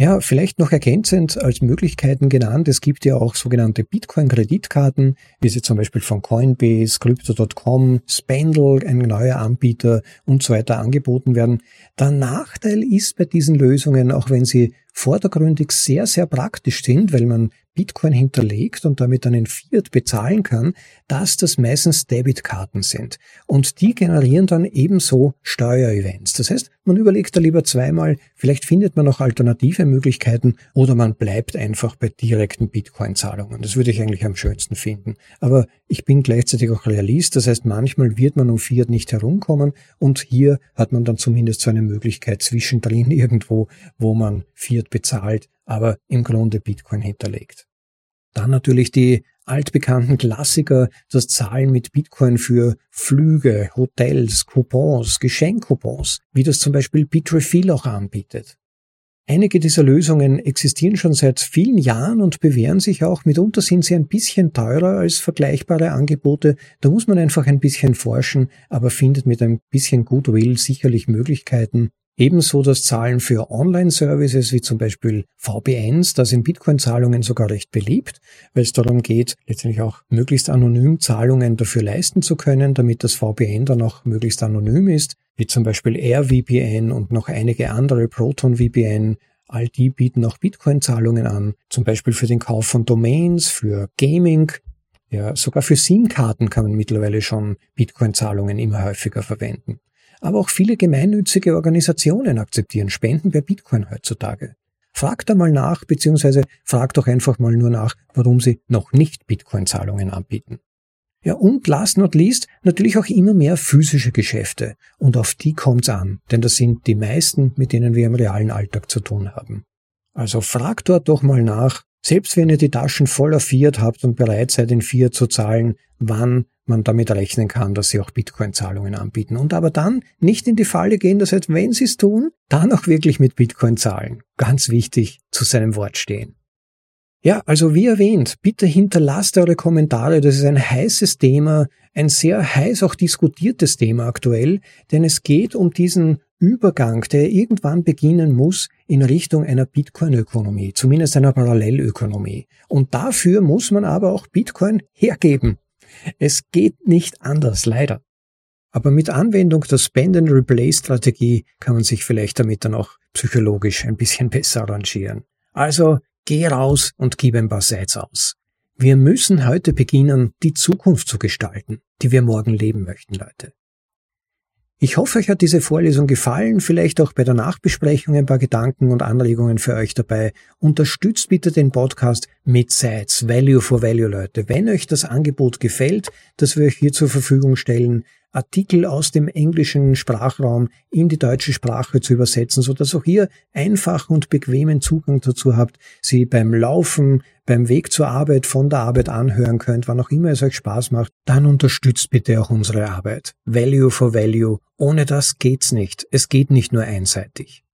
Ja, vielleicht noch ergänzend als Möglichkeiten genannt, es gibt ja auch sogenannte Bitcoin-Kreditkarten, wie sie zum Beispiel von Coinbase, Crypto.com, Spendle, ein neuer Anbieter und so weiter angeboten werden. Der Nachteil ist bei diesen Lösungen, auch wenn sie vordergründig sehr, sehr praktisch sind, weil man Bitcoin hinterlegt und damit dann in Fiat bezahlen kann, dass das meistens Debitkarten sind. Und die generieren dann ebenso Steuerevents. Das heißt, man überlegt da lieber zweimal, vielleicht findet man noch alternative Möglichkeiten oder man bleibt einfach bei direkten Bitcoin-Zahlungen. Das würde ich eigentlich am schönsten finden. Aber ich bin gleichzeitig auch Realist. Das heißt, manchmal wird man um Fiat nicht herumkommen und hier hat man dann zumindest so eine Möglichkeit zwischendrin irgendwo, wo man Fiat bezahlt, aber im Grunde Bitcoin hinterlegt. Dann natürlich die altbekannten Klassiker, das Zahlen mit Bitcoin für Flüge, Hotels, Coupons, Geschenkcoupons, wie das zum Beispiel Bitrefill auch anbietet. Einige dieser Lösungen existieren schon seit vielen Jahren und bewähren sich auch. Mitunter sind sie ein bisschen teurer als vergleichbare Angebote. Da muss man einfach ein bisschen forschen, aber findet mit ein bisschen Goodwill sicherlich Möglichkeiten, Ebenso das Zahlen für Online-Services wie zum Beispiel VPNs, da sind Bitcoin-Zahlungen sogar recht beliebt, weil es darum geht, letztendlich auch möglichst anonym Zahlungen dafür leisten zu können, damit das VPN dann auch möglichst anonym ist, wie zum Beispiel AirVPN und noch einige andere Proton VPN. All die bieten auch Bitcoin-Zahlungen an, zum Beispiel für den Kauf von Domains, für Gaming, ja, sogar für SIM-Karten kann man mittlerweile schon Bitcoin-Zahlungen immer häufiger verwenden. Aber auch viele gemeinnützige Organisationen akzeptieren Spenden per Bitcoin heutzutage. Fragt da mal nach, beziehungsweise fragt doch einfach mal nur nach, warum sie noch nicht Bitcoin-Zahlungen anbieten. Ja, und last not least natürlich auch immer mehr physische Geschäfte. Und auf die kommt's an, denn das sind die meisten, mit denen wir im realen Alltag zu tun haben. Also fragt dort doch mal nach, selbst wenn ihr die Taschen voller Fiat habt und bereit seid, in Fiat zu zahlen, wann man damit rechnen kann, dass sie auch Bitcoin-Zahlungen anbieten. Und aber dann nicht in die Falle gehen, das heißt, wenn sie es tun, dann auch wirklich mit Bitcoin zahlen. Ganz wichtig, zu seinem Wort stehen. Ja, also wie erwähnt, bitte hinterlasst eure Kommentare. Das ist ein heißes Thema, ein sehr heiß auch diskutiertes Thema aktuell, denn es geht um diesen Übergang, der irgendwann beginnen muss in Richtung einer Bitcoin-Ökonomie, zumindest einer Parallelökonomie. Und dafür muss man aber auch Bitcoin hergeben. Es geht nicht anders, leider. Aber mit Anwendung der Spend-and-Replay-Strategie kann man sich vielleicht damit dann auch psychologisch ein bisschen besser arrangieren. Also geh raus und gib ein paar Sites aus. Wir müssen heute beginnen, die Zukunft zu gestalten, die wir morgen leben möchten, Leute. Ich hoffe, euch hat diese Vorlesung gefallen, vielleicht auch bei der Nachbesprechung ein paar Gedanken und Anregungen für euch dabei. Unterstützt bitte den Podcast mit Sites, Value for Value, Leute. Wenn euch das Angebot gefällt, das wir euch hier zur Verfügung stellen, Artikel aus dem englischen Sprachraum in die deutsche Sprache zu übersetzen, so dass auch ihr einfachen und bequemen Zugang dazu habt, sie beim Laufen, beim Weg zur Arbeit, von der Arbeit anhören könnt, wann auch immer es euch Spaß macht, dann unterstützt bitte auch unsere Arbeit. Value for Value. Ohne das geht's nicht. Es geht nicht nur einseitig.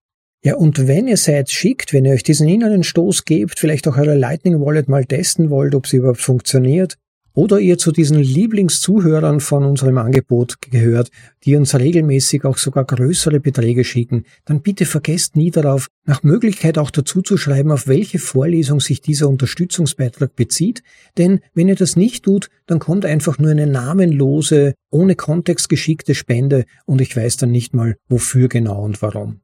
Ja, und wenn ihr seid schickt, wenn ihr euch diesen inneren Stoß gebt, vielleicht auch eure Lightning Wallet mal testen wollt, ob sie überhaupt funktioniert, oder ihr zu diesen Lieblingszuhörern von unserem Angebot gehört, die uns regelmäßig auch sogar größere Beträge schicken, dann bitte vergesst nie darauf, nach Möglichkeit auch dazu zu schreiben, auf welche Vorlesung sich dieser Unterstützungsbeitrag bezieht, denn wenn ihr das nicht tut, dann kommt einfach nur eine namenlose, ohne Kontext geschickte Spende und ich weiß dann nicht mal, wofür genau und warum.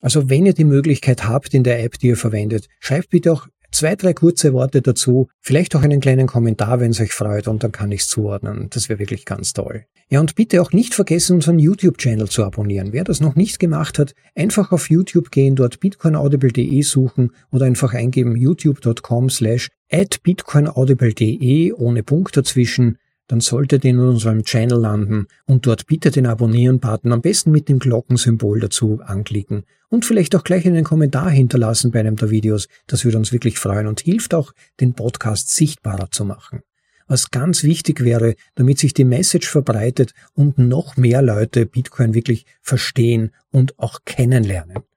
Also wenn ihr die Möglichkeit habt in der App, die ihr verwendet, schreibt bitte auch zwei, drei kurze Worte dazu, vielleicht auch einen kleinen Kommentar, wenn es euch freut und dann kann ich es zuordnen. Das wäre wirklich ganz toll. Ja, und bitte auch nicht vergessen, unseren YouTube-Channel zu abonnieren. Wer das noch nicht gemacht hat, einfach auf YouTube gehen, dort bitcoinaudible.de suchen oder einfach eingeben youtube.com slash at bitcoinaudible.de ohne Punkt dazwischen dann solltet ihr in unserem Channel landen und dort bitte den Abonnieren-Button am besten mit dem Glockensymbol dazu anklicken und vielleicht auch gleich einen Kommentar hinterlassen bei einem der Videos. Das würde uns wirklich freuen und hilft auch, den Podcast sichtbarer zu machen. Was ganz wichtig wäre, damit sich die Message verbreitet und noch mehr Leute Bitcoin wirklich verstehen und auch kennenlernen.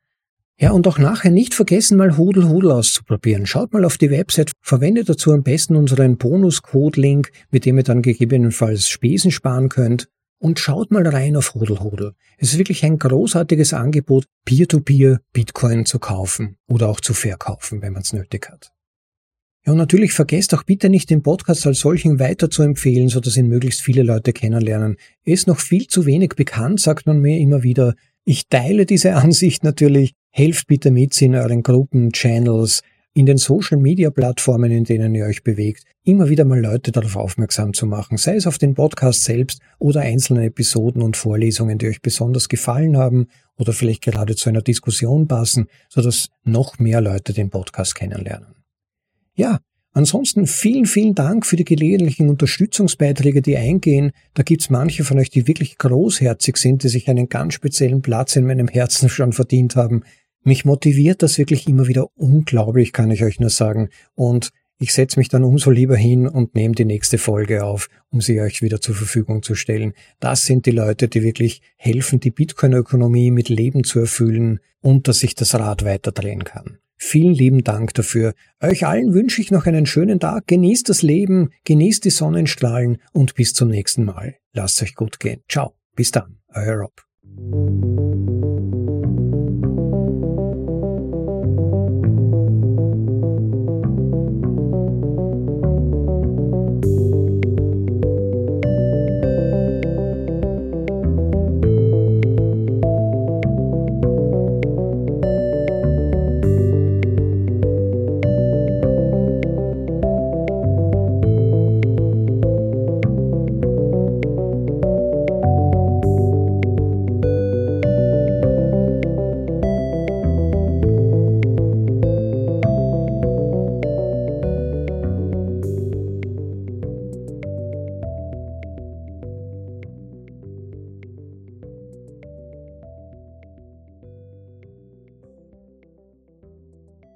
Ja, und auch nachher nicht vergessen, mal Hodel Hodel auszuprobieren. Schaut mal auf die Website, verwendet dazu am besten unseren Bonus-Code-Link, mit dem ihr dann gegebenenfalls Spesen sparen könnt. Und schaut mal rein auf Hodel Hodel. Es ist wirklich ein großartiges Angebot, Peer-to-Peer -Peer Bitcoin zu kaufen oder auch zu verkaufen, wenn man es nötig hat. Ja, und natürlich vergesst auch bitte nicht, den Podcast als solchen weiter zu empfehlen, sodass ihn möglichst viele Leute kennenlernen. Er ist noch viel zu wenig bekannt, sagt man mir immer wieder. Ich teile diese Ansicht natürlich, Helft bitte mit in euren Gruppen, Channels, in den Social-Media-Plattformen, in denen ihr euch bewegt, immer wieder mal Leute darauf aufmerksam zu machen, sei es auf den Podcast selbst oder einzelne Episoden und Vorlesungen, die euch besonders gefallen haben oder vielleicht gerade zu einer Diskussion passen, sodass noch mehr Leute den Podcast kennenlernen. Ja, Ansonsten vielen, vielen Dank für die gelegentlichen Unterstützungsbeiträge, die eingehen. Da gibt's manche von euch, die wirklich großherzig sind, die sich einen ganz speziellen Platz in meinem Herzen schon verdient haben. Mich motiviert das wirklich immer wieder unglaublich, kann ich euch nur sagen. Und ich setze mich dann umso lieber hin und nehme die nächste Folge auf, um sie euch wieder zur Verfügung zu stellen. Das sind die Leute, die wirklich helfen, die Bitcoin-Ökonomie mit Leben zu erfüllen und dass sich das Rad weiterdrehen kann. Vielen lieben Dank dafür. Euch allen wünsche ich noch einen schönen Tag. Genießt das Leben, genießt die Sonnenstrahlen und bis zum nächsten Mal. Lasst euch gut gehen. Ciao. Bis dann. Euer Rob.